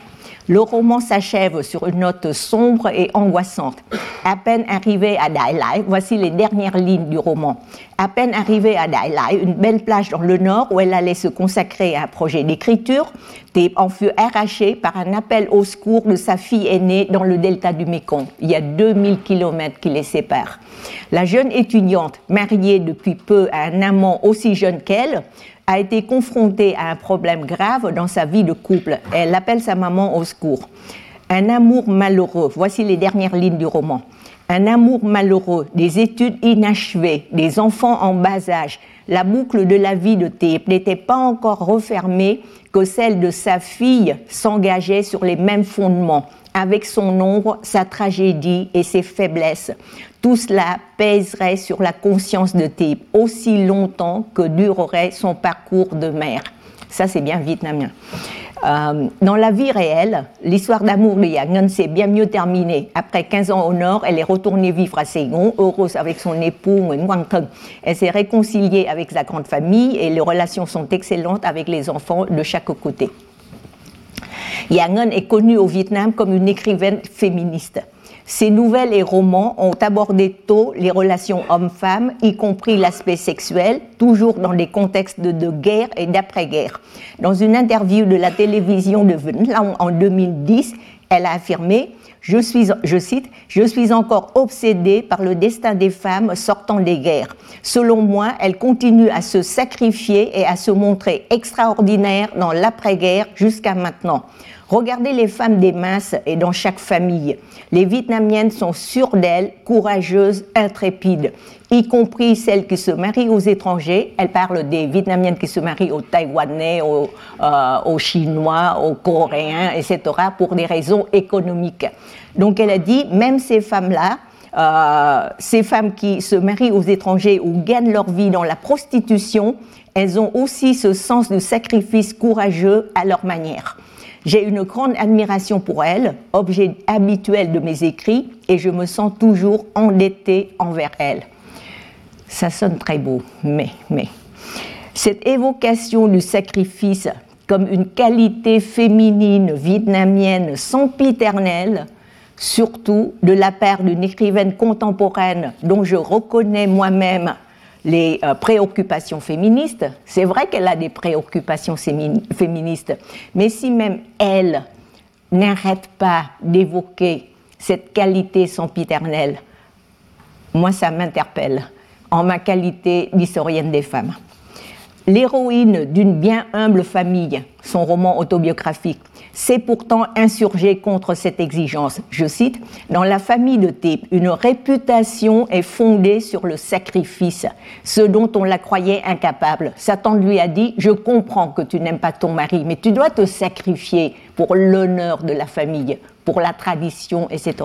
Le roman s'achève sur une note sombre et angoissante. À peine arrivé à Dailai, voici les dernières lignes du roman. À peine arrivé à Dailai, une belle plage dans le nord où elle allait se consacrer à un projet d'écriture, Thébes en fut arraché par un appel au secours de sa fille aînée dans le delta du Mékong. Il y a 2000 kilomètres qui les séparent. La jeune étudiante, mariée depuis peu à un amant aussi jeune qu'elle, a été confrontée à un problème grave dans sa vie de couple. Elle appelle sa maman au secours. Un amour malheureux, voici les dernières lignes du roman. Un amour malheureux, des études inachevées, des enfants en bas âge, la boucle de la vie de Thébes n'était pas encore refermée que celle de sa fille s'engageait sur les mêmes fondements, avec son ombre, sa tragédie et ses faiblesses. Tout cela pèserait sur la conscience de Thébes aussi longtemps que durerait son parcours de mère. Ça, c'est bien vietnamien. Euh, dans la vie réelle, l'histoire d'amour de Yang s'est bien mieux terminée. Après 15 ans au nord, elle est retournée vivre à Saigon, heureuse avec son époux Nguyen Thung. Elle s'est réconciliée avec sa grande famille et les relations sont excellentes avec les enfants de chaque côté. Yang est connue au Vietnam comme une écrivaine féministe. Ses nouvelles et romans ont abordé tôt les relations hommes-femmes, y compris l'aspect sexuel, toujours dans des contextes de, guerre et d'après-guerre. Dans une interview de la télévision de Vân en 2010, elle a affirmé je, suis, je cite, Je suis encore obsédée par le destin des femmes sortant des guerres. Selon moi, elles continuent à se sacrifier et à se montrer extraordinaires dans l'après-guerre jusqu'à maintenant. Regardez les femmes des masses et dans chaque famille. Les Vietnamiennes sont sûres d'elles, courageuses, intrépides, y compris celles qui se marient aux étrangers. Elle parle des Vietnamiennes qui se marient aux Taïwanais, aux, euh, Chinois, aux Coréens, etc., pour des raisons économiques. Donc elle a dit, même ces femmes-là, euh, ces femmes qui se marient aux étrangers ou gagnent leur vie dans la prostitution, elles ont aussi ce sens de sacrifice courageux à leur manière. J'ai une grande admiration pour elle, objet habituel de mes écrits, et je me sens toujours endettée envers elle. Ça sonne très beau, mais, mais. Cette évocation du sacrifice comme une qualité féminine vietnamienne sempiternelle, surtout de la part d'une écrivaine contemporaine dont je reconnais moi-même les euh, préoccupations féministes. C'est vrai qu'elle a des préoccupations féministes, mais si même elle n'arrête pas d'évoquer cette qualité sempiternelle, moi ça m'interpelle en ma qualité d'historienne des femmes. L'héroïne d'une bien humble famille, son roman autobiographique, s'est pourtant insurgée contre cette exigence. Je cite, Dans la famille de Thébes, une réputation est fondée sur le sacrifice, ce dont on la croyait incapable. Satan lui a dit, je comprends que tu n'aimes pas ton mari, mais tu dois te sacrifier pour l'honneur de la famille, pour la tradition, etc.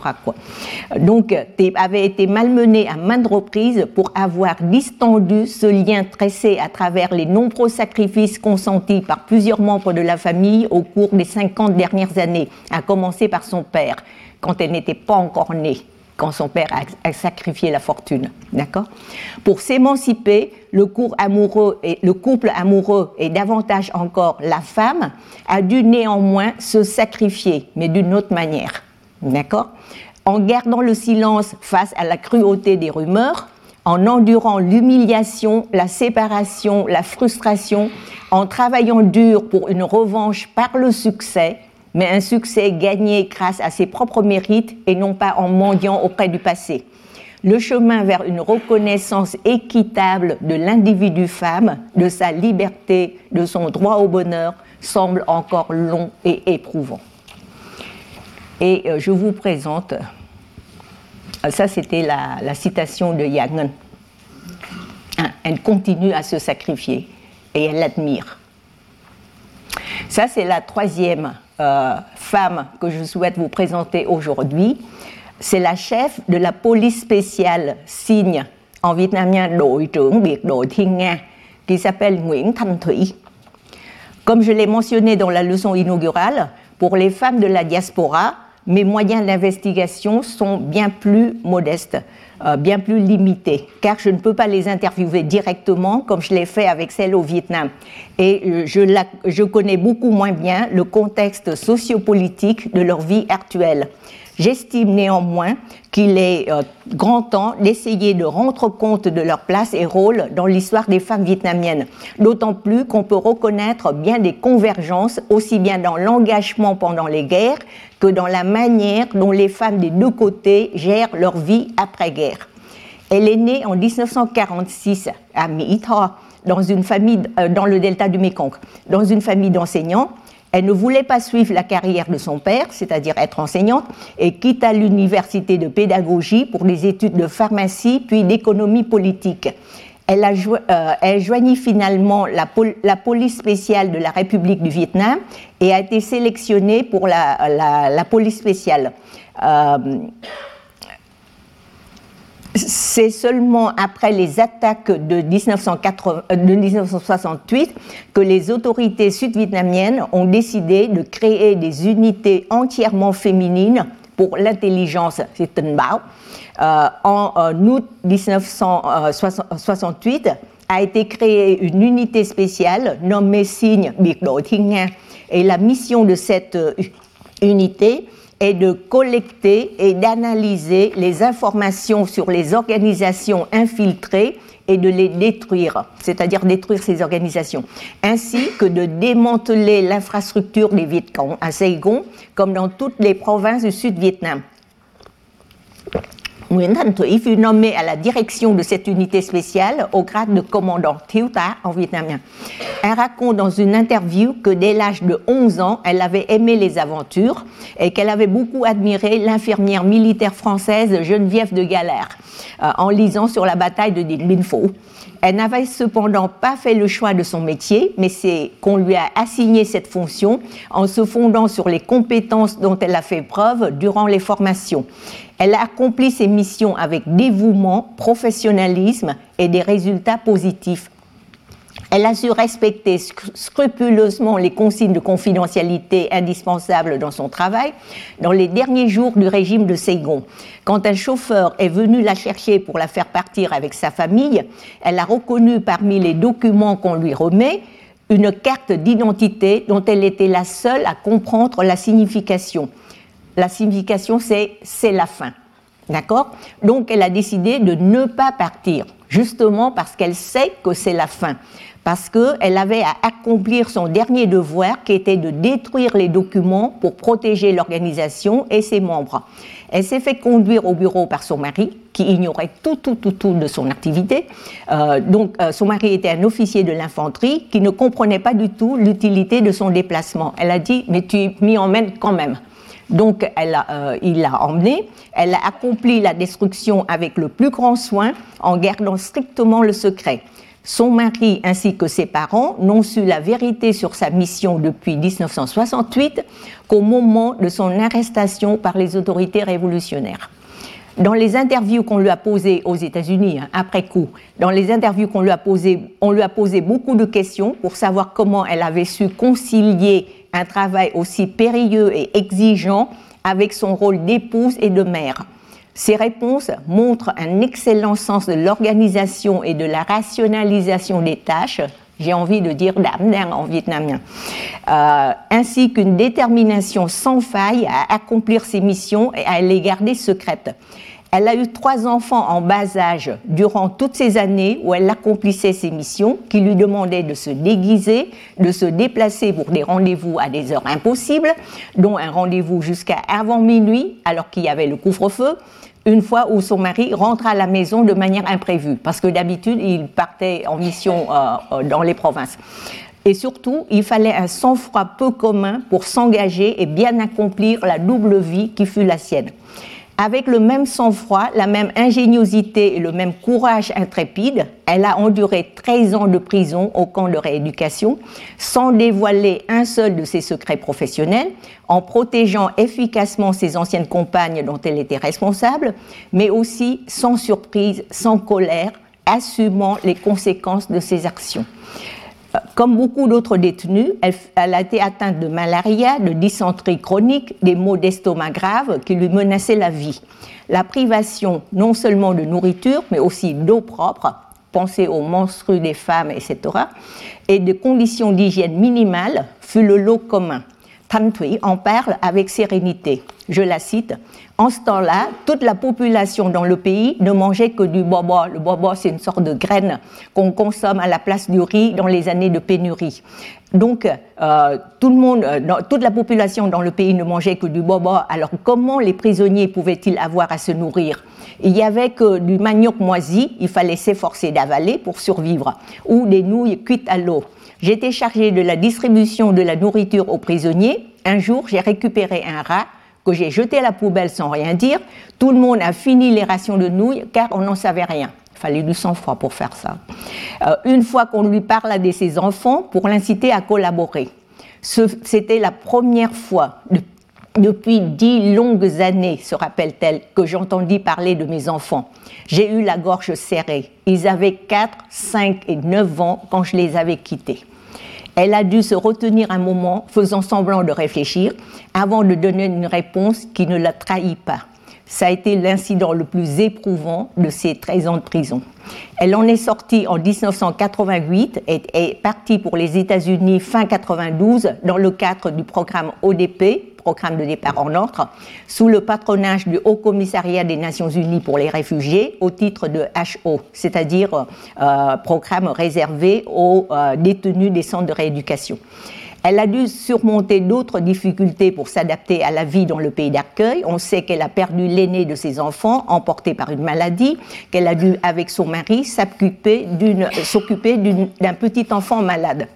Donc, tu avait été malmené à maintes reprises pour avoir distendu ce lien tressé à travers les nombreux sacrifices consentis par plusieurs membres de la famille au cours des 50 dernières années, à commencer par son père, quand elle n'était pas encore née quand son père a, sacrifié la fortune. D'accord? Pour s'émanciper, le, couple amoureux et davantage encore la femme a dû néanmoins se sacrifier, mais d'une autre manière. D'accord? En gardant le silence face à la cruauté des rumeurs, en endurant l'humiliation, la séparation, la frustration, en travaillant dur pour une revanche par le succès, mais un succès gagné grâce à ses propres mérites et non pas en mendiant auprès du passé. Le chemin vers une reconnaissance équitable de l'individu femme, de sa liberté, de son droit au bonheur, semble encore long et éprouvant. Et euh, je vous présente, euh, ça c'était la, citation de Yang. Hein, elle continue à se sacrifier et elle l'admire. Ça c'est la troisième euh, femme que je souhaite vous présenter aujourd'hui. C'est la chef de la police spéciale signe en vietnamien đội trưởng biệt đội Thiên Nga qui s'appelle Nguyễn Thanh Thủy. Comme je l'ai mentionné dans la leçon inaugurale, pour les femmes de la diaspora, mes moyens d'investigation sont bien plus modestes, euh, bien plus limités, car je ne peux pas les interviewer directement comme je l'ai fait avec celle au Vietnam. Et euh, je, connais beaucoup moins bien le contexte sociopolitique de leur vie actuelle. J'estime néanmoins qu'il est euh, grand temps d'essayer de rendre compte de leur place et rôle dans l'histoire des femmes vietnamiennes, d'autant plus qu'on peut reconnaître bien des convergences aussi bien dans l'engagement pendant les guerres que dans la manière dont les femmes des deux côtés gèrent leur vie après-guerre. Elle est née en 1946 à Mỹ dans une famille euh, dans le delta du Mekong, dans une famille d'enseignants elle ne voulait pas suivre la carrière de son père, c'est-à-dire être enseignante, et quitta l'université de pédagogie pour des études de pharmacie puis d'économie politique. Elle, a euh, joignit finalement la, police spéciale de la République du Vietnam et a été sélectionnée pour la, police spéciale. Euh, c'est seulement après les attaques de, 1968 que les autorités sud-vietnamiennes ont décidé de créer des unités entièrement féminines pour l'intelligence, c'est Bao. Euh, en août 1968 a été créée une unité spéciale nommée Signe Biệt Et la mission de cette euh, unité est de collecter et d'analyser les informations sur les organisations infiltrées et de les détruire, c'est-à-dire détruire ces organisations, ainsi que de démanteler l'infrastructure des Vietcong à Saigon, comme dans toutes les provinces du Sud-Vietnam. Nguyễn Thủy fut nommé à la direction de cette unité spéciale au grade de commandant Thiếu en vietnamien. Elle raconte dans une interview que dès l'âge de 11 ans, elle avait aimé les aventures et qu'elle avait beaucoup admiré l'infirmière militaire française Geneviève de Galère euh, en lisant sur la bataille de Dien Phu. Elle n'avait cependant pas fait le choix de son métier, mais c'est qu'on lui a assigné cette fonction en se fondant sur les compétences dont elle a fait preuve durant les formations. Elle a accompli ses missions avec dévouement, professionnalisme et des résultats positifs. Elle a su respecter scrupuleusement les consignes de confidentialité indispensables dans son travail dans les derniers jours du régime de Saigon. Quand un chauffeur est venu la chercher pour la faire partir avec sa famille, elle a reconnu parmi les documents qu'on lui remet une carte d'identité dont elle était la seule à comprendre la signification. La signification, c'est c'est la fin. D'accord? Donc elle a décidé de ne pas partir, justement parce qu'elle sait que c'est la fin parce qu'elle avait à accomplir son dernier devoir qui était de détruire les documents pour protéger l'organisation et ses membres. Elle s'est fait conduire au bureau par son mari, qui ignorait tout, tout, tout, tout de son activité. Euh, donc, euh, son mari était un officier de l'infanterie qui ne comprenait pas du tout l'utilité de son déplacement. Elle a dit, mais tu m'y emmènes quand même. Donc, elle euh, il l'a emmené. Elle a accompli la destruction avec le plus grand soin en gardant strictement le secret. Son mari ainsi que ses parents n'ont su la vérité sur sa mission depuis 1968 qu'au moment de son arrestation par les autorités révolutionnaires. Dans les interviews qu'on lui a posées aux États-Unis, hein, après coup, dans les interviews qu'on lui a posées, on lui a posé beaucoup de questions pour savoir comment elle avait su concilier un travail aussi périlleux et exigeant avec son rôle d'épouse et de mère. Ces réponses montrent un excellent sens de l'organisation et de la rationalisation des tâches, j'ai envie de dire d'amner en vietnamien, euh, ainsi qu'une détermination sans faille à accomplir ses missions et à les garder secrètes. Elle a eu trois enfants en bas âge durant toutes ces années où elle accomplissait ses missions, qui lui demandaient de se déguiser, de se déplacer pour des rendez-vous à des heures impossibles, dont un rendez-vous jusqu'à avant minuit, alors qu'il y avait le couvre-feu, une fois où son mari rentre à la maison de manière imprévue, parce que d'habitude, il partait en mission euh, euh, dans les provinces. Et surtout, il fallait un sang-froid peu commun pour s'engager et bien accomplir la double vie qui fut la sienne avec le même sang-froid, la même ingéniosité et le même courage intrépide, elle a enduré 13 ans de prison au camp de rééducation sans dévoiler un seul de ses secrets professionnels, en protégeant efficacement ses anciennes compagnes dont elle était responsable, mais aussi sans surprise, sans colère, assumant les conséquences de ses actions. Comme beaucoup d'autres détenus, elle, a été atteinte de malaria, de dysenterie chronique, des maux d'estomac graves qui lui menaçaient la vie. La privation non seulement de nourriture, mais aussi d'eau propre, pensez aux menstrues des femmes, etc., et de conditions d'hygiène minimales fut le lot commun. Tan en parle avec sérénité. Je la cite. En ce temps-là, toute la population dans le pays ne mangeait que du bobo. Le bobo, c'est une sorte de graine qu'on consomme à la place du riz dans les années de pénurie. Donc, euh, tout le monde, euh, toute la population dans le pays ne mangeait que du bobo. Alors, comment les prisonniers pouvaient-ils avoir à se nourrir? Il y avait que du manioc moisi, il fallait s'efforcer d'avaler pour survivre, ou des nouilles cuites à l'eau. J'étais chargée de la distribution de la nourriture aux prisonniers. Un jour, j'ai récupéré un rat que j'ai jeté à la poubelle sans rien dire. Tout le monde a fini les rations de nouilles car on n'en savait rien. Il fallait du sang-froid pour faire ça. Euh, une fois qu'on lui parla de ses enfants pour l'inciter à collaborer. C'était la première fois depuis dix longues années, se rappelle-t-elle, que j'entendis parler de mes enfants. J'ai eu la gorge serrée. Ils avaient 4, 5 et 9 ans quand je les avais quittés. Elle a dû se retenir un moment, faisant semblant de réfléchir, avant de donner une réponse qui ne la trahit pas. Ça a été l'incident le plus éprouvant de ses 13 ans de prison. Elle en est sortie en 1988 et est partie pour les États-Unis fin 92 dans le cadre du programme ODP, programme de départ en ordre, sous le patronage du Haut Commissariat des Nations Unies pour les réfugiés au titre de HO, c'est-à-dire euh, programme réservé aux euh, détenus des centres de rééducation. Elle a dû surmonter d'autres difficultés pour s'adapter à la vie dans le pays d'accueil. On sait qu'elle a perdu l'aîné de ses enfants, emporté par une maladie, qu'elle a dû, avec son mari, s'occuper d'un petit enfant malade.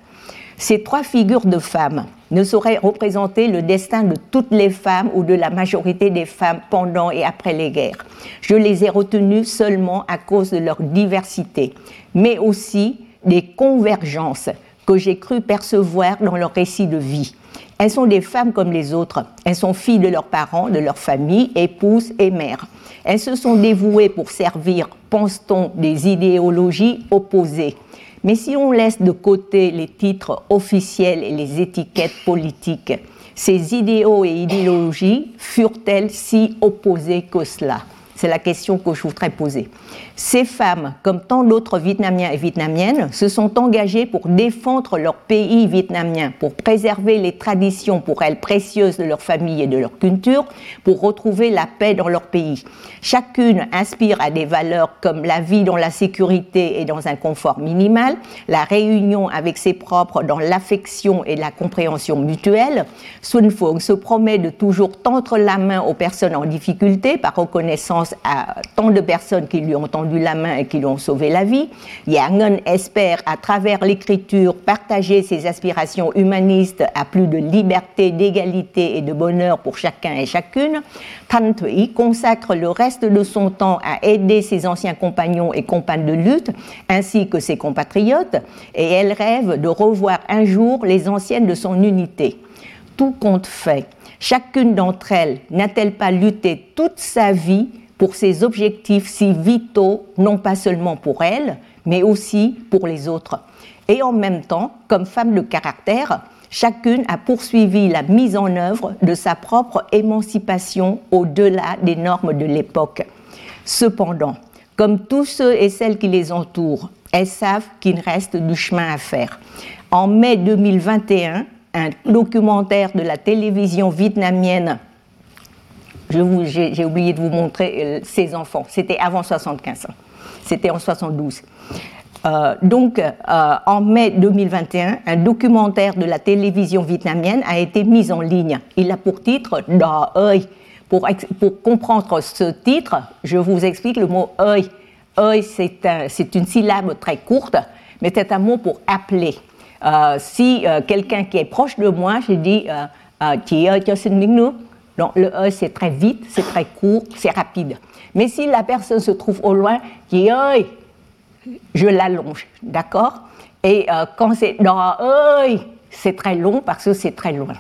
Ces trois figures de femmes ne sauraient représenter le destin de toutes les femmes ou de la majorité des femmes pendant et après les guerres. Je les ai retenues seulement à cause de leur diversité, mais aussi des convergences que j'ai cru percevoir dans leur récit de vie. Elles sont des femmes comme les autres. Elles sont filles de leurs parents, de leur famille, épouses et mères. Elles se sont dévouées pour servir, pense-t-on, des idéologies opposées. Mais si on laisse de côté les titres officiels et les étiquettes politiques, ces idéaux et idéologies furent-elles si opposées que cela? C'est la question que je voudrais poser. Ces femmes, comme tant d'autres Vietnamiens et Vietnamiennes, se sont engagées pour défendre leur pays vietnamien, pour préserver les traditions pour elles précieuses de leur famille et de leur culture, pour retrouver la paix dans leur pays. Chacune inspire à des valeurs comme la vie dans la sécurité et dans un confort minimal, la réunion avec ses propres dans l'affection et la compréhension mutuelle. Sun Fung se promet de toujours tendre la main aux personnes en difficulté par reconnaissance à tant de personnes qui lui ont tendu la main et qui lui ont sauvé la vie. Yang espère à travers l'écriture partager ses aspirations humanistes à plus de liberté, d'égalité et de bonheur pour chacun et chacune. Tan Thuy consacre le reste de son temps à aider ses anciens compagnons et compagnes de lutte, ainsi que ses compatriotes, et elle rêve de revoir un jour les anciennes de son unité. Tout compte fait, chacune d'entre elles n'a-t-elle pas lutté toute sa vie pour ses objectifs si vitaux, non pas seulement pour elle, mais aussi pour les autres Et en même temps, comme femme de caractère, chacune a poursuivi la mise en œuvre de sa propre émancipation au-delà des normes de l'époque. Cependant, comme tous ceux et celles qui les entourent, elles savent qu'il reste du chemin à faire. En mai 2021, un documentaire de la télévision vietnamienne j'ai oublié de vous montrer ses enfants. C'était avant 75 ans. C'était en 72. Euh, donc, euh, en mai 2021, un documentaire de la télévision vietnamienne a été mis en ligne. Il a pour titre Da ơi. Pour, pour, comprendre ce titre, je vous explique le mot ơi. Ơi, c'est une syllabe très courte, mais c'est un mot pour appeler. Euh, si quelqu'un qui est proche de moi, je dis Chị ơi, cho xin miếng. Donc, le ơi, c'est très vite, c'est très court, c'est rapide. Mais si la personne se trouve au loin, Chị ơi, je l'allonge, d'accord? Et euh, quand c'est dans ơi, c'est très long parce que c'est très loin.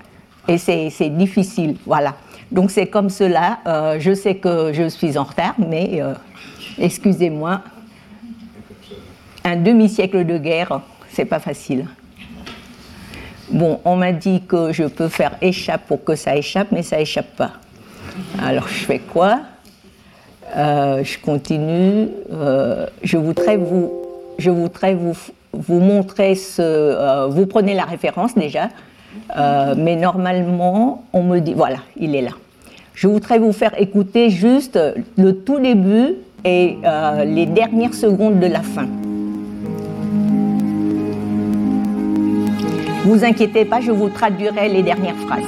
Et c'est difficile, voilà. Donc c'est comme cela. Euh, je sais que je suis en retard, mais euh, excusez-moi. Un demi-siècle de guerre, c'est pas facile. Bon, on m'a dit que je peux faire échappe pour que ça échappe, mais ça échappe pas. Alors je fais quoi? Euh, je continue. Euh, je voudrais vous, je voudrais vous, vous montrer ce. Euh, vous prenez la référence déjà, mais normalement, on me dit voilà, il est là. Je voudrais vous faire écouter juste le tout début et les dernières secondes de la fin. Vous inquiétez pas, je vous traduirai les dernières phrases.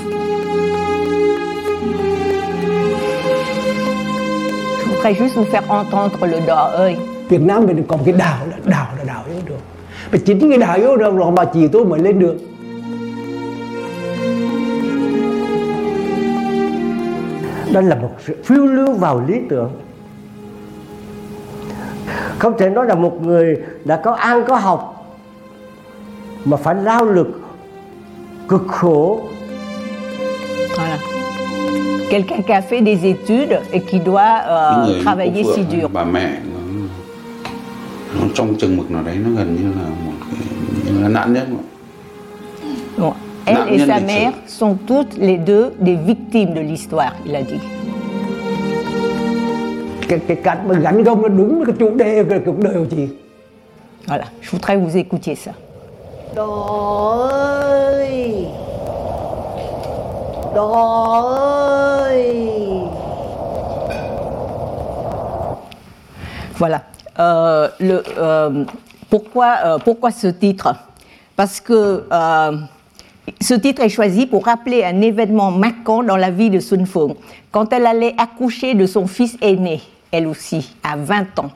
Je voudrais juste vous faire entendre le đỏ ơi. Việt Nam mình còn cái đảo là đảo là đảo yếu được. Mà chính cái đảo yếu được là mà chỉ tôi mới lên được. Đó là một sự phiêu lưu vào lý tưởng. Không thể nói là một người đã có ăn có học mà phải lao lực khổ. Voilà quelqu'un qui a fait des études et qui doit euh, travailler si dur. Bà mẹ nó, trong chừng mực nào đấy nó gần như là một cái, như là nạn nhân. Bon, elle nạn et sa mère sont toutes les deux des victimes de l'histoire, il a dit. Cái, cái cảnh mà gắn gông nó đúng cái chủ đề cái cuộc đời của chị. Voilà, je voudrais vous écoutiez ça. Voilà. Euh, le, euh, pourquoi, euh, pourquoi ce titre? Parce que ce titre est choisi pour rappeler un événement marquant dans la vie de Sun Fung. Quand elle allait accoucher de son fils aîné, elle aussi, à 20 ans.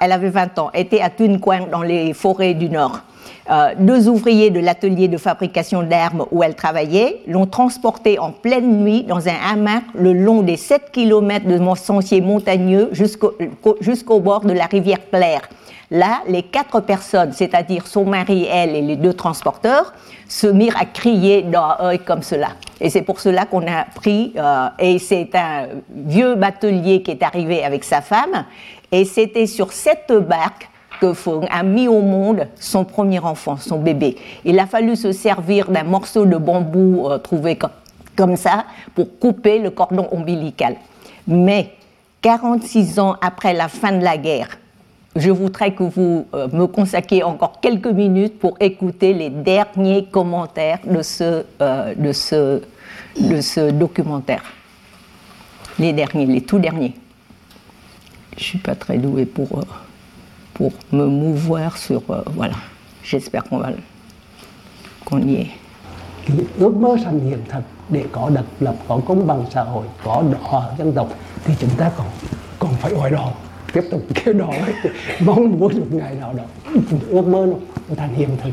elle avait 20 ans, était à Quang dans les forêts du Nord. Euh, deux ouvriers de l'atelier de fabrication d'armes où elle travaillait l'ont transportée en pleine nuit dans un hamac le long des 7 km de sentier montagneux jusqu'au bord de la rivière Claire. Là, les quatre personnes, c'est-à-dire son mari, elle et les deux transporteurs, se mirent à crier dans comme cela. Et c'est pour cela qu'on a pris, euh, et c'est un vieux batelier qui est arrivé avec sa femme, et c'était sur cette barque que a mis au monde son premier enfant, son bébé. Il a fallu se servir d'un morceau de bambou euh, trouvé comme, ça pour couper le cordon ombilical. Mais 46 ans après la fin de la guerre, je voudrais que vous euh, me consacriez encore quelques minutes pour écouter les derniers commentaires de ce, euh, documentaire. Les derniers, les tout derniers. Je ne suis pas très douée pour pour me mouvoir sur euh, voilà. J'espère qu'on va qu'on y est. Ước mơ thành hiện thực để có độc lập có công bằng xã hội có đỏ dân tộc thì chúng ta còn còn phải gọi đỏ tiếp tục kêu đỏ. Mong muốn một ngày nào đó ước mơ nó thành hiện thực.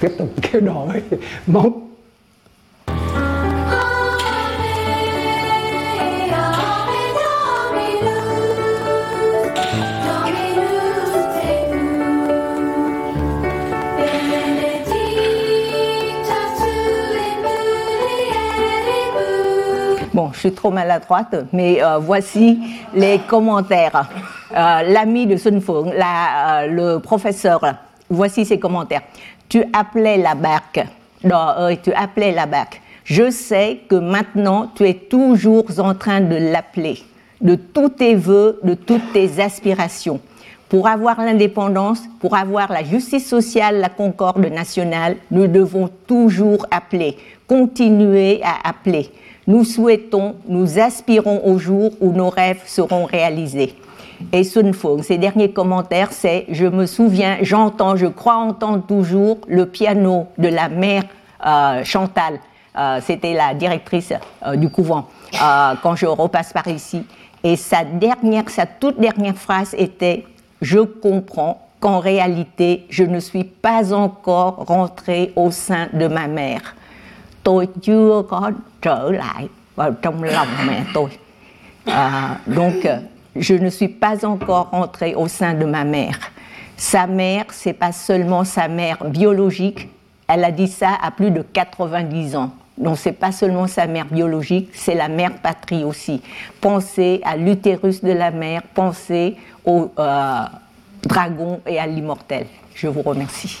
Tiếp tục kêu đỏ. Mong je suis trop maladroite, mais euh, voici les commentaires. Euh, l'ami de Sun Fung, euh, le professeur, voici ses commentaires. Tu appelais la barque. tu appelais la barque. Je sais que maintenant tu es toujours en train de l'appeler. de tous tes voeux, de toutes tes aspirations. Pour avoir l'indépendance, pour avoir la justice sociale, la concorde nationale, nous devons toujours appeler, continuer à appeler. Nous souhaitons, nous aspirons au jour où nos rêves seront réalisés. Et Sun Fung, ses derniers commentaires, c'est Je me souviens, j'entends, je crois entendre toujours le piano de la mère euh, Chantal. Euh, c'était la directrice euh, du couvent quand je repasse par ici. Et sa dernière, sa toute dernière phrase était Je comprends qu'en réalité, je ne suis pas encore rentrée au sein de ma mère. Donc, je ne suis pas encore rentrée au sein de ma mère. Sa mère, c'est pas seulement sa mère biologique, elle a dit ça à plus de 90 ans. Donc c'est pas seulement sa mère biologique, c'est la mère patrie aussi. Pensez à l'utérus de la mère, pensez au euh, dragon et à l'immortel. Je vous remercie.